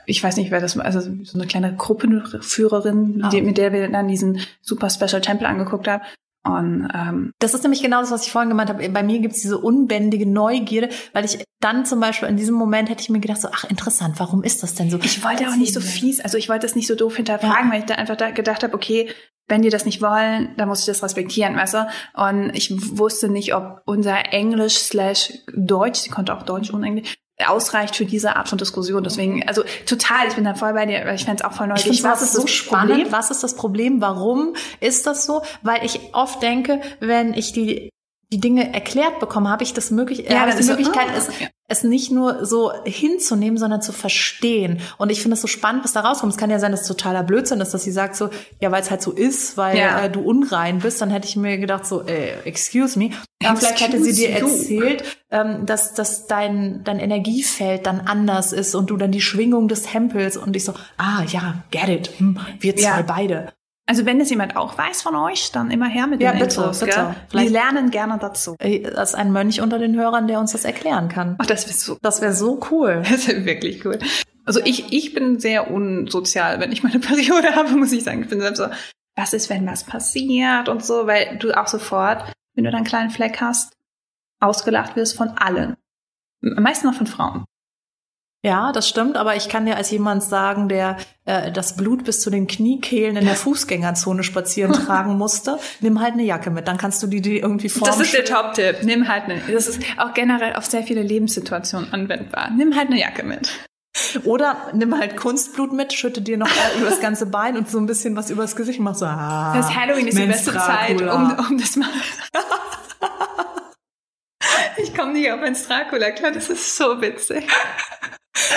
ich weiß nicht, wer das war, also so eine kleine Gruppenführerin, Ah. die, mit der wir dann diesen super Special Tempel angeguckt haben. Und ähm, Das ist nämlich genau das, was ich vorhin gemeint habe. Bei mir gibt's diese unbändige Neugierde, weil ich dann zum Beispiel in diesem Moment hätte ich mir gedacht, so, ach interessant, warum ist das denn so? ich wollte auch nicht so fies, also ich wollte das nicht so doof hinterfragen, weil ich da einfach da gedacht habe, okay, wenn die das nicht wollen, dann muss ich das respektieren, weißt du? Und ich wusste nicht, ob unser Englisch slash Deutsch, sie konnte auch Deutsch und Englisch, ausreicht für diese Art von Diskussion. Deswegen, also total, ich bin da voll bei dir, weil ich fände es auch voll Ich neugierig. finde es so spannend. Was ist das Problem? Warum ist das so? Weil ich oft denke, wenn ich die die Dinge erklärt bekomme, habe ich das möglich, Ja, habe dann ich die ist so, Möglichkeit, ah, es, ja. es nicht nur so hinzunehmen, sondern zu verstehen. Und ich finde es so spannend, was da rauskommt. Es kann ja sein, dass es totaler Blödsinn ist, dass sie sagt so, ja, weil es halt so ist, weil Ja. äh, du unrein bist. Dann hätte ich mir gedacht so, äh, excuse me. Aber vielleicht hätte sie dir erzählt, ähm, dass, dass dein, dein Energiefeld dann anders ist und du dann die Schwingung des Tempels und ich so, ah ja, get it. Hm, wir zwei Ja. beide. Also wenn das jemand auch weiß von euch, dann immer her mit Ja, den bitte, Infos, bitte. gell? Wir Vielleicht- lernen gerne dazu. Das ist ein Mönch unter den Hörern, der uns das erklären kann. Ach, das wäre so, Das wäre so cool. *laughs* das wäre wirklich cool. Also ich, ich bin sehr unsozial, wenn ich meine Periode *laughs* habe, muss ich sagen. Ich bin selbst so, was ist, wenn was passiert und so, weil du auch sofort, wenn du dann einen kleinen Fleck hast, ausgelacht wirst von allen. Am meisten noch von Frauen. Ja, das stimmt, aber ich kann dir als jemand sagen, der äh, das Blut bis zu den Kniekehlen in der *laughs* Fußgängerzone spazieren tragen musste, nimm halt eine Jacke mit, dann kannst du die, die irgendwie formen. Das ist der Top-Tipp. Nimm halt eine, das ist auch generell auf sehr viele Lebenssituationen anwendbar. Nimm halt eine Jacke mit. Oder nimm halt Kunstblut mit, schütte dir noch über das ganze Bein und so ein bisschen was übers Gesicht und mach so, ah, Das Halloween ist die beste Zeit, um, um das mal. *laughs* ich komme nicht auf ein Dracula, klar, das ist so witzig.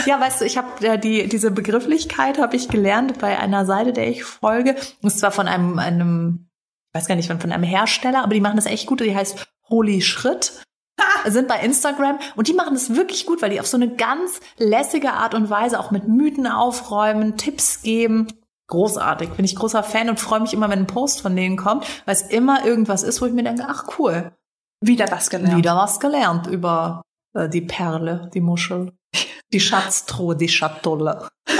Ja, weißt du, ich habe ja die diese Begrifflichkeit habe ich gelernt bei einer Seite, der ich folge. Und zwar von einem einem ich weiß gar nicht, von von einem Hersteller, aber die machen das echt gut. Die heißt Holy Schritt. sind bei Instagram und die machen das wirklich gut, weil die auf so eine ganz lässige Art und Weise auch mit Mythen aufräumen, Tipps geben. Großartig, bin ich großer Fan und freue mich immer, wenn ein Post von denen kommt, weil es immer irgendwas ist, wo ich mir denke, ach cool, Wieder was gelernt. wieder was gelernt über äh, die Perle, die Muschel, die Schatztruhe, die Schatulle. *laughs*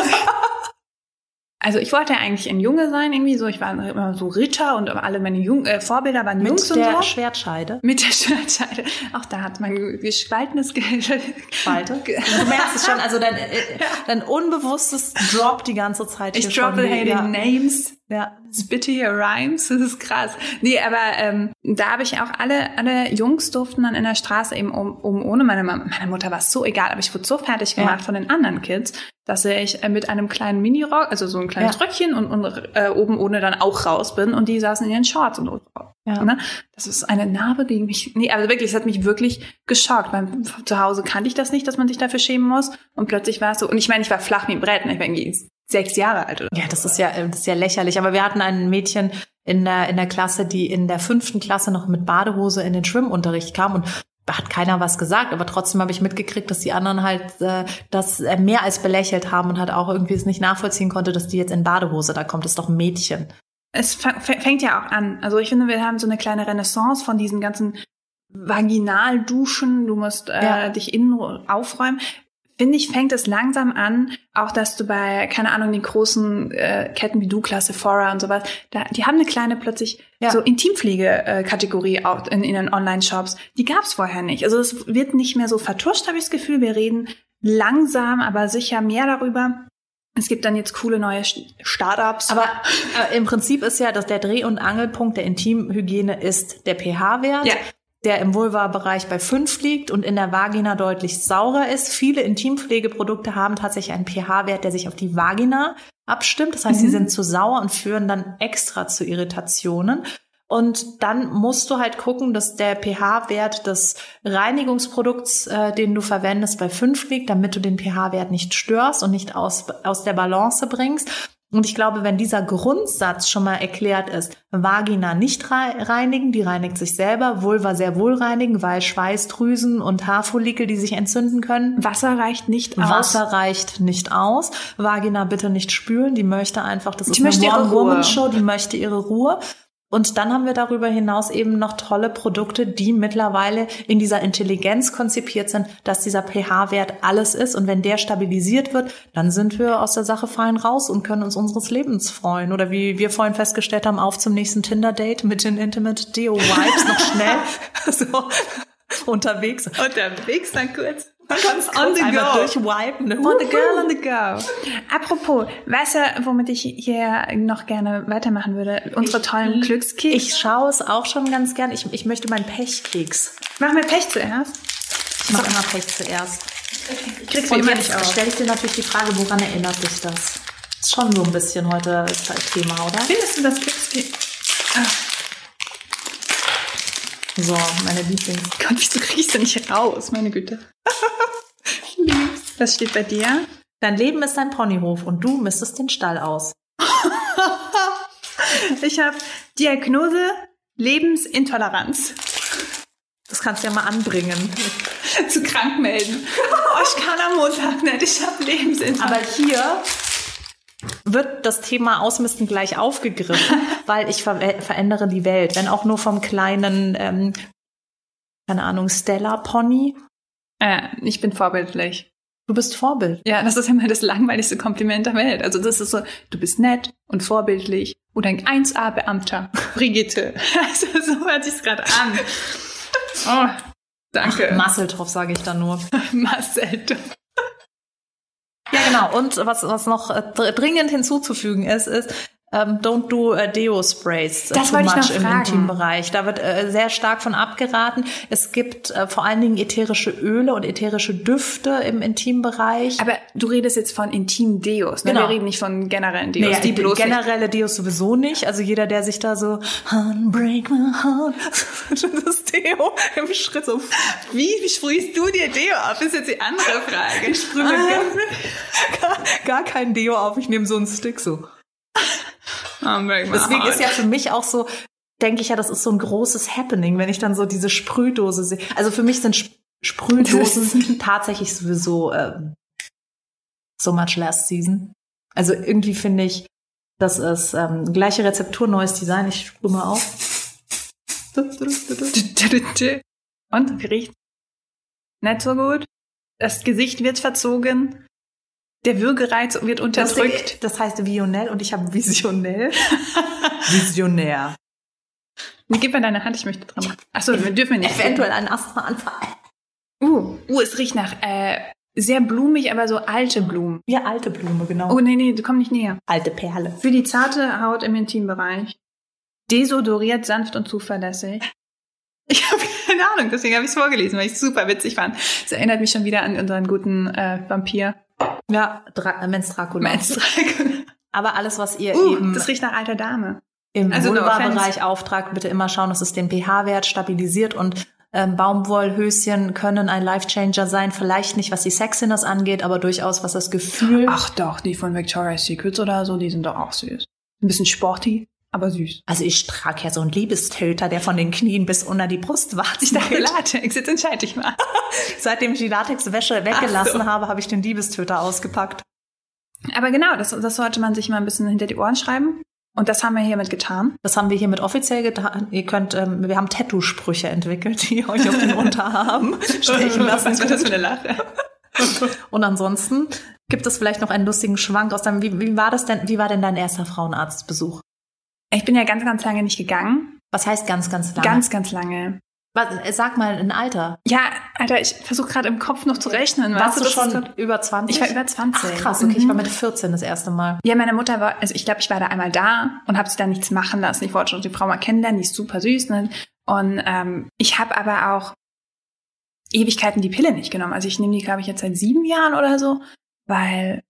Also ich wollte ja eigentlich ein Junge sein, irgendwie so. Ich war immer so Ritter und alle meine Jung äh, Vorbilder waren Jungs Mit der und so. Schwertscheide. Mit der Schwertscheide. Auch da hat mein gespaltenes Gehalt. Spalte. Du merkst es schon, also dein, äh, *laughs* dein unbewusstes Drop die ganze Zeit Ich droppe hating ja. names. Ja. Spitty Rhymes, *laughs* das ist krass. Nee, aber ähm, da habe ich auch alle, alle Jungs durften dann in der Straße eben um, um ohne meine Mama. Meine Mutter war es so egal, aber ich wurde so fertig gemacht Ja. von den anderen Kids, dass ich äh, mit einem kleinen Minirock, also so ein kleines Ja. Röckchen und, und äh, oben ohne dann auch raus bin und die saßen in ihren Shorts und Ja. Ne? Das ist eine Narbe, die mich, nee, aber wirklich, es hat mich wirklich geschockt. Weil zu Hause kannte ich das nicht, dass man sich dafür schämen muss. Und plötzlich war es so, und ich meine, ich war flach wie ein Brett, und ich war irgendwie sechs Jahre alt oder Ja, das ist ja, äh, das ist ja lächerlich. Aber wir hatten ein Mädchen in der, in der Klasse, die in der fünften Klasse noch mit Badehose in den Schwimmunterricht kam und hat keiner was gesagt, aber trotzdem habe ich mitgekriegt, dass die anderen halt äh, das äh, mehr als belächelt haben und halt auch irgendwie es nicht nachvollziehen konnte, dass die jetzt in Badehose da kommt. Das ist doch ein Mädchen. Es fängt ja auch an. Also ich finde, wir haben so eine kleine Renaissance von diesen ganzen Vaginalduschen. Du musst äh, ja. dich innen aufräumen finde ich, fängt es langsam an, auch dass du bei, keine Ahnung, den großen äh, Ketten wie Douglas, Sephora und sowas, da, die haben eine kleine plötzlich ja. so Intimpflege-Kategorie äh, auch in, in den Online-Shops. Die gab's vorher nicht. Also es wird nicht mehr so vertuscht, habe ich das Gefühl. Wir reden langsam, aber sicher mehr darüber. Es gibt dann jetzt coole neue Startups. Aber äh, im Prinzip ist ja, dass der Dreh- und Angelpunkt der Intimhygiene ist der pH-Wert. Ja der im Vulva-Bereich bei 5 liegt und in der Vagina deutlich saurer ist. Viele Intimpflegeprodukte haben tatsächlich einen pH-Wert, der sich auf die Vagina abstimmt. Das heißt, mhm. sie sind zu sauer und führen dann extra zu Irritationen. Und dann musst du halt gucken, dass der pH-Wert des Reinigungsprodukts, äh, den du verwendest, bei 5 liegt, damit du den pH-Wert nicht störst und nicht aus, aus der Balance bringst. Und ich glaube, wenn dieser Grundsatz schon mal erklärt ist, Vagina nicht reinigen, die reinigt sich selber, Vulva sehr wohl reinigen, weil Schweißdrüsen und Haarfollikel, die sich entzünden können. Wasser reicht nicht aus. Wasser reicht nicht aus. Vagina bitte nicht spülen, die möchte einfach, das die ist eine One-Woman-Show, die möchte ihre Ruhe. Und dann haben wir darüber hinaus eben noch tolle Produkte, die mittlerweile in dieser Intelligenz konzipiert sind, dass dieser pH-Wert alles ist. Und wenn der stabilisiert wird, dann sind wir aus der Sache fein raus und können uns unseres Lebens freuen. Oder wie wir vorhin festgestellt haben, auf zum nächsten Tinder-Date mit den Intimate Deo Vibes noch schnell *laughs* *laughs* so unterwegs. Unterwegs dann kurz. Ganz on the go. Durchwipen. On the girl on the go. Apropos, weißt du, womit ich hier noch gerne weitermachen würde? Unsere tollen Glückskeks. Ich schaue es auch schon ganz gern. Ich, ich möchte meinen Pechkeks. Machen wir Pech zuerst? Ich mache immer Pech zuerst. Okay. Ich krieg's Und immer nicht auf. stelle ich dir natürlich die Frage, woran erinnert dich das? Ist schon so ein bisschen heute das Thema, oder? Findest du das Glückskeks? So, meine Lieblings. Gott, wieso kriegst du nicht raus? Meine Güte. *laughs* ich. Was steht bei dir? Dein Leben ist ein Ponyhof und du misstest den Stall aus. *laughs* ich habe Diagnose Lebensintoleranz. Das kannst du ja mal anbringen. *laughs* Zu krank melden. Oh, ich kann am Montag nicht, ich habe Lebensintoleranz. Aber hier wird das Thema Ausmisten gleich aufgegriffen, *laughs* weil ich ver verändere die Welt. Wenn auch nur vom kleinen, ähm, keine Ahnung, Stella Pony. Äh, ich bin vorbildlich. Du bist Vorbild. Ja, das ist immer das langweiligste Kompliment der Welt. Also das ist so, du bist nett und vorbildlich und ein 1A-Beamter. *laughs* Brigitte. *laughs* Also so hört sich's gerade an. Oh, danke. Ach, Masseltoff sage ich dann nur. Masseltoff. Ja, genau. Und was, was noch äh, dringend hinzuzufügen ist, ist, ähm, don't do äh, Deo-Sprays äh, das too much im Intimbereich. Da wird äh, sehr stark von abgeraten. Es gibt äh, vor allen Dingen ätherische Öle und ätherische Düfte im Intimbereich. Aber du redest jetzt von Intim-Deos, ne? Genau. Wir reden nicht von generellen Deos. Nee, die bloß generelle Deos sowieso nicht. Also jeder, der sich da so Break my heart, *laughs* das Deo im Schritt so. Wie, wie sprühst du dir Deo auf? Ist jetzt die andere Frage. Ich sprühe ah. gar, gar kein Deo auf. Ich nehme so einen Stick so. Deswegen ist ja für mich auch so, denke ich ja, das ist so ein großes Happening, wenn ich dann so diese Sprühdose sehe. Also für mich sind Sp Sprühdosen *laughs* tatsächlich sowieso ähm, so much last season. Also irgendwie finde ich, das ist ähm, gleiche Rezeptur, neues Design. Ich sprühe mal auf. *laughs* Und riecht? Nicht so gut. Das Gesicht wird verzogen. Der Würgereiz wird unterdrückt. Das, das heißt Vionell und ich habe Visionell. *laughs* Visionär. Nee, gib mir deine Hand, ich möchte dran. Achso, wir dürfen nicht. Eventuell ein Asthmaanfall. Uh, uh, es riecht nach äh, sehr blumig, aber so alte Blumen. Ja, alte Blume, genau. Oh, nee, nee, du komm nicht näher. Alte Perle. Für die zarte Haut im Intimbereich. Desodoriert, sanft und zuverlässig. Ich habe keine Ahnung, deswegen habe ich es vorgelesen, weil ich es super witzig fand. Es erinnert mich schon wieder an unseren guten äh, Vampir. Ja, Dra äh, Men's Dracula. Men's Dracula. Aber alles, was ihr uh, eben das riecht nach alter Dame. im also Vulva-Bereich auftragt, bitte immer schauen, dass es den pH-Wert stabilisiert und ähm, Baumwollhöschen können ein Life-Changer sein. Vielleicht nicht, was die Sexiness angeht, aber durchaus, was das Gefühl. Ach doch, die von Victoria's Secrets oder so, die sind doch auch süß. Ein bisschen sporty, aber süß. Also ich trage ja so einen Liebestöter, der von den Knien bis unter die Brustwarzen Ich dachte geht. Latex, jetzt entscheide ich mal. *laughs* Seitdem ich die Latexwäsche weggelassen so. habe, habe ich den Liebestöter ausgepackt. Aber genau, das, das sollte man sich mal ein bisschen hinter die Ohren schreiben. Und das haben wir hiermit getan. Das haben wir hiermit offiziell getan. Ihr könnt, ähm, wir haben Tattoo-Sprüche entwickelt, die euch auf den Unterarm *laughs* *laughs* stechen lassen Was war das für eine Lache? Und ansonsten gibt es vielleicht noch einen lustigen Schwank aus deinem, wie, wie war das denn, wie war denn dein erster Frauenarztbesuch? Ich bin ja ganz, ganz lange nicht gegangen. Was heißt ganz, ganz lange? Ganz, ganz lange. Was, sag mal ein Alter. Ja, Alter, ich versuche gerade im Kopf noch zu rechnen. Warst du das schon so- über 20? Ich war über 20. Ach, krass, okay, ich Mhm. war mit 14 das erste Mal. Ja, meine Mutter war, also ich glaube, ich war da einmal da und habe sie da nichts machen lassen. Ich wollte schon die Frau mal kennenlernen, die ist super süß. Ne? Und ähm, ich habe aber auch Ewigkeiten die Pille nicht genommen. Also ich nehme die, glaube ich, jetzt seit sieben Jahren oder so, weil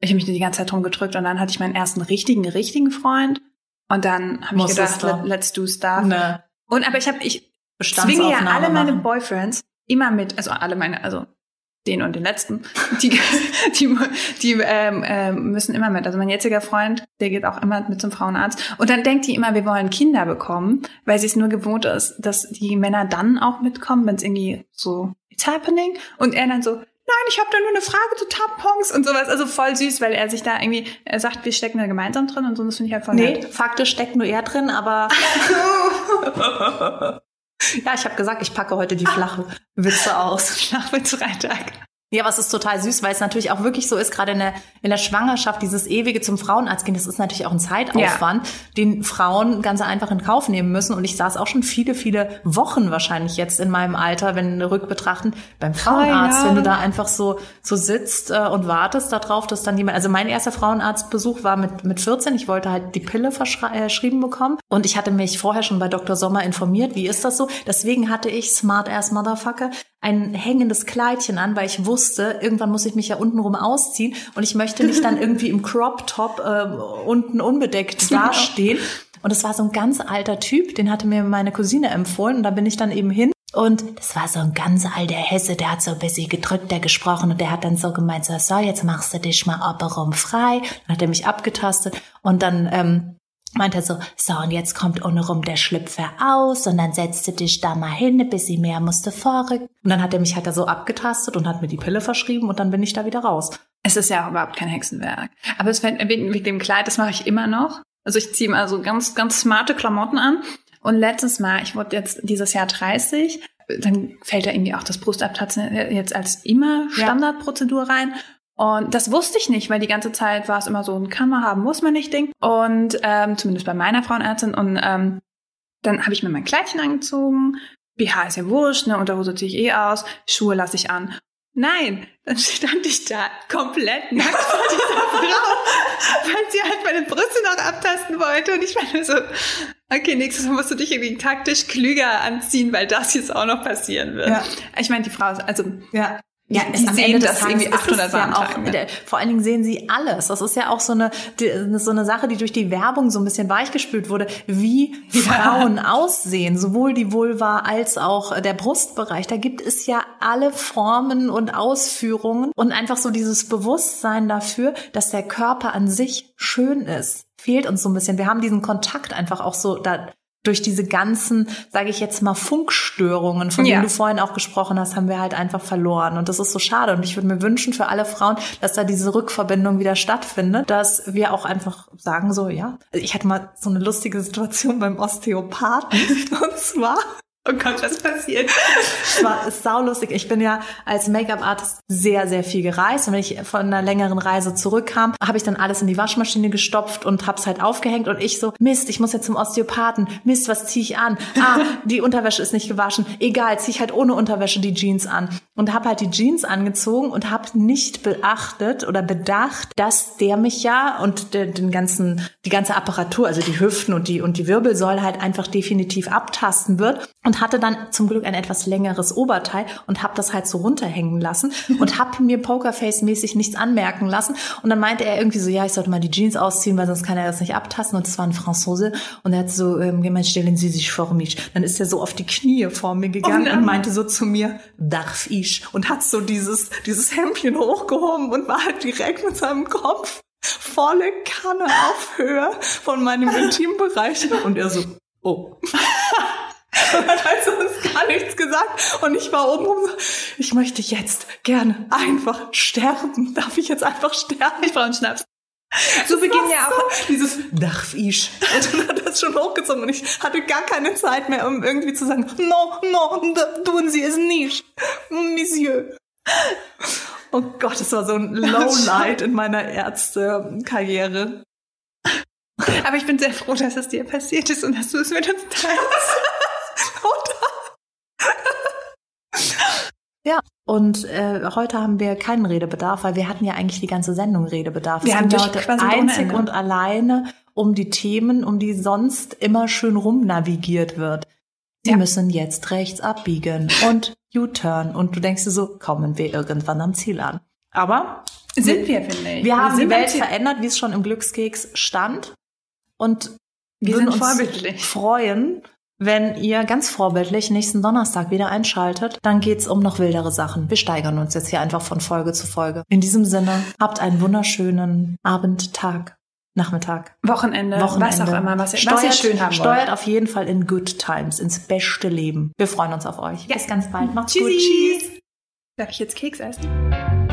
ich habe mich die ganze Zeit drum gedrückt und dann hatte ich meinen ersten richtigen, richtigen Freund. Und dann habe ich gedacht, let, let's do stuff. Eine Und aber ich habe, ich zwinge ja alle meine machen. Boyfriends immer mit, also alle meine, also den und den letzten, *laughs* die, die, die ähm, ähm, müssen immer mit. Also mein jetziger Freund, der geht auch immer mit zum Frauenarzt. Und dann denkt die immer, wir wollen Kinder bekommen, weil sie es nur gewohnt ist, dass die Männer dann auch mitkommen, wenn es irgendwie so, it's happening. Und er dann so, nein, ich habe da nur eine Frage zu Tampons und sowas. Also voll süß, weil er sich da irgendwie, er sagt, wir stecken da gemeinsam drin und so, das finde ich halt voll Nee, nett. faktisch steckt nur er drin, aber. *laughs* ja, ich habe gesagt, ich packe heute die flache Witze aus. Flachwitzfreitag. Ja, was ist total süß, weil es natürlich auch wirklich so ist, gerade in der, in der Schwangerschaft, dieses ewige zum Frauenarzt gehen, das ist natürlich auch ein Zeitaufwand, den Frauen ganz einfach in Kauf nehmen müssen. Und ich saß auch schon viele, viele Wochen wahrscheinlich jetzt in meinem Alter, wenn rückbetrachten, beim Frauenarzt, Jahre. wenn du da einfach so, so sitzt äh, und wartest darauf, dass dann jemand, also mein erster Frauenarztbesuch war mit, mit 14, ich wollte halt die Pille verschrieben bekommen und ich hatte mich vorher schon bei Dr. Sommer informiert, wie ist das so? Deswegen hatte ich, smart ass Motherfucker, ein hängendes Kleidchen an, weil ich wusste, irgendwann muss ich mich ja untenrum ausziehen und ich möchte nicht dann irgendwie im Crop Top äh, unten unbedeckt dastehen. Und es war so ein ganz alter Typ, den hatte mir meine Cousine empfohlen und da bin ich dann eben hin. Und das war so ein ganz alter Hesse, der hat so ein bisschen gedrückter gesprochen und der hat dann so gemeint, so, so jetzt machst du dich mal oberum frei. Dann hat er mich abgetastet und dann ähm, meint er so, so und jetzt kommt untenrum der Schlüpfer aus und dann setzt du dich da mal hin, ein bisschen mehr musst du vorrücken. Und dann hat er mich halt da so abgetastet und hat mir die Pille verschrieben und dann bin ich da wieder raus. Es ist ja auch überhaupt kein Hexenwerk. Aber es fällt wegen, wegen dem Kleid, das mache ich immer noch. Also ich ziehe immer so ganz, ganz smarte Klamotten an. Und letztes Mal, ich wurde jetzt dieses Jahr 30, dann fällt da irgendwie auch das Brustabtatzen jetzt als immer. Standardprozedur rein. Und das wusste ich nicht, weil die ganze Zeit war es immer so ein kann man haben, muss man nicht Ding. Und ähm, zumindest bei meiner Frauenärztin. Und ähm, dann habe ich mir mein Kleidchen angezogen. BH ist ja wurscht, ne? Unterhose ziehe ich eh aus, Schuhe lasse ich an. Nein, dann *laughs* stand ich da komplett nackt vor dieser *laughs* Frau, weil sie halt meine Brüste noch abtasten wollte. Und ich nur so, okay, nächstes Mal musst du dich irgendwie taktisch klüger anziehen, weil das jetzt auch noch passieren wird. Ja. Ich meine, die Frau ist, also Ja. Ja, die sehen das irgendwie ist es 800 Mal ja auch, ne? Vor allen Dingen sehen sie alles. Das ist ja auch so eine, die, so eine Sache, die durch die Werbung so ein bisschen weichgespült wurde, wie *laughs* Frauen aussehen. Sowohl die Vulva als auch der Brustbereich. Da gibt es ja alle Formen und Ausführungen und einfach so dieses Bewusstsein dafür, dass der Körper an sich schön ist. Fehlt uns so ein bisschen. Wir haben diesen Kontakt einfach auch so da durch diese ganzen, sage ich jetzt mal, Funkstörungen, von Ja. denen du vorhin auch gesprochen hast, haben wir halt einfach verloren. Und das ist so schade. Und ich würde mir wünschen für alle Frauen, dass da diese Rückverbindung wieder stattfindet, dass wir auch einfach sagen so, ja. Also Ich hatte mal so eine lustige Situation beim Osteopathen. *laughs* Und zwar oh Gott, was passiert? es war saulustig. Ich bin ja als Make-up-Artist sehr, sehr viel gereist. Und wenn ich von einer längeren Reise zurückkam, habe ich dann alles in die Waschmaschine gestopft und habe es halt aufgehängt. Und ich so, Mist, ich muss jetzt zum Osteopathen. Mist, was ziehe ich an? Ah, die Unterwäsche ist nicht gewaschen. Egal, ziehe ich halt ohne Unterwäsche die Jeans an. Und habe halt die Jeans angezogen und habe nicht beachtet oder bedacht, dass der mich ja und de- den ganzen, die ganze Apparatur, also die Hüften und die, und die Wirbelsäule halt einfach definitiv abtasten wird. Und hatte dann zum Glück ein etwas längeres Oberteil und habe das halt so runterhängen lassen und habe mir Pokerface-mäßig nichts anmerken lassen. Und dann meinte er irgendwie so, ja, ich sollte mal die Jeans ausziehen, weil sonst kann er das nicht abtasten. Und das war ein Franzose. Und er hat so ähm, gemeint, stellen Sie sich vor mich. Dann ist er so auf die Knie vor mir gegangen nein. und meinte so zu mir, darf ich? Und hat so dieses, dieses Hemdchen hochgehoben und war halt direkt mit seinem Kopf volle Kanne auf Höhe von meinem *laughs* Intimbereich. Und er so, oh. *laughs* Und *laughs* dann hat sie uns gar nichts gesagt. Und ich war oben rum so, ich möchte jetzt gerne einfach sterben. Darf ich jetzt einfach sterben? Ich brauche einen Schnaps. So beginnt ja auch dieses darf ich. Und dann hat das schon hochgezogen und ich hatte gar keine Zeit mehr, um irgendwie zu sagen, no, no, tun Sie es nicht, Monsieur. Oh Gott, das war so ein Lowlight in meiner Ärztekarriere. Aber ich bin sehr froh, dass es dir passiert ist und dass du es mit uns teilst. *laughs* *laughs* Ja, und äh, heute haben wir keinen Redebedarf, weil wir hatten ja eigentlich die ganze Sendung Redebedarf. Wir es haben heute einzig und alleine um die Themen, um die sonst immer schön rumnavigiert wird. Sie Ja. müssen jetzt rechts abbiegen und U-Turn. Und du denkst dir so, kommen wir irgendwann am Ziel an. Aber Sind wir, finde ich. wir haben sind die Welt verändert, wie es schon im Glückskeks stand. Und Wir sind uns vorbildlich. freuen, wenn ihr ganz vorbildlich nächsten Donnerstag wieder einschaltet. Dann geht's um noch wildere Sachen. Wir steigern uns jetzt hier einfach von Folge zu Folge. In diesem Sinne, habt einen wunderschönen Abend, Tag, Nachmittag, Wochenende, Wochenende. was auch immer, was ihr, steuert, was ihr schön haben Steuert wollt. auf jeden Fall in Good Times, ins beste Leben. Wir freuen uns auf euch. Ja. Bis ganz bald. Macht's Tschüssi. gut. Tschüss. Darf ich jetzt Keks essen?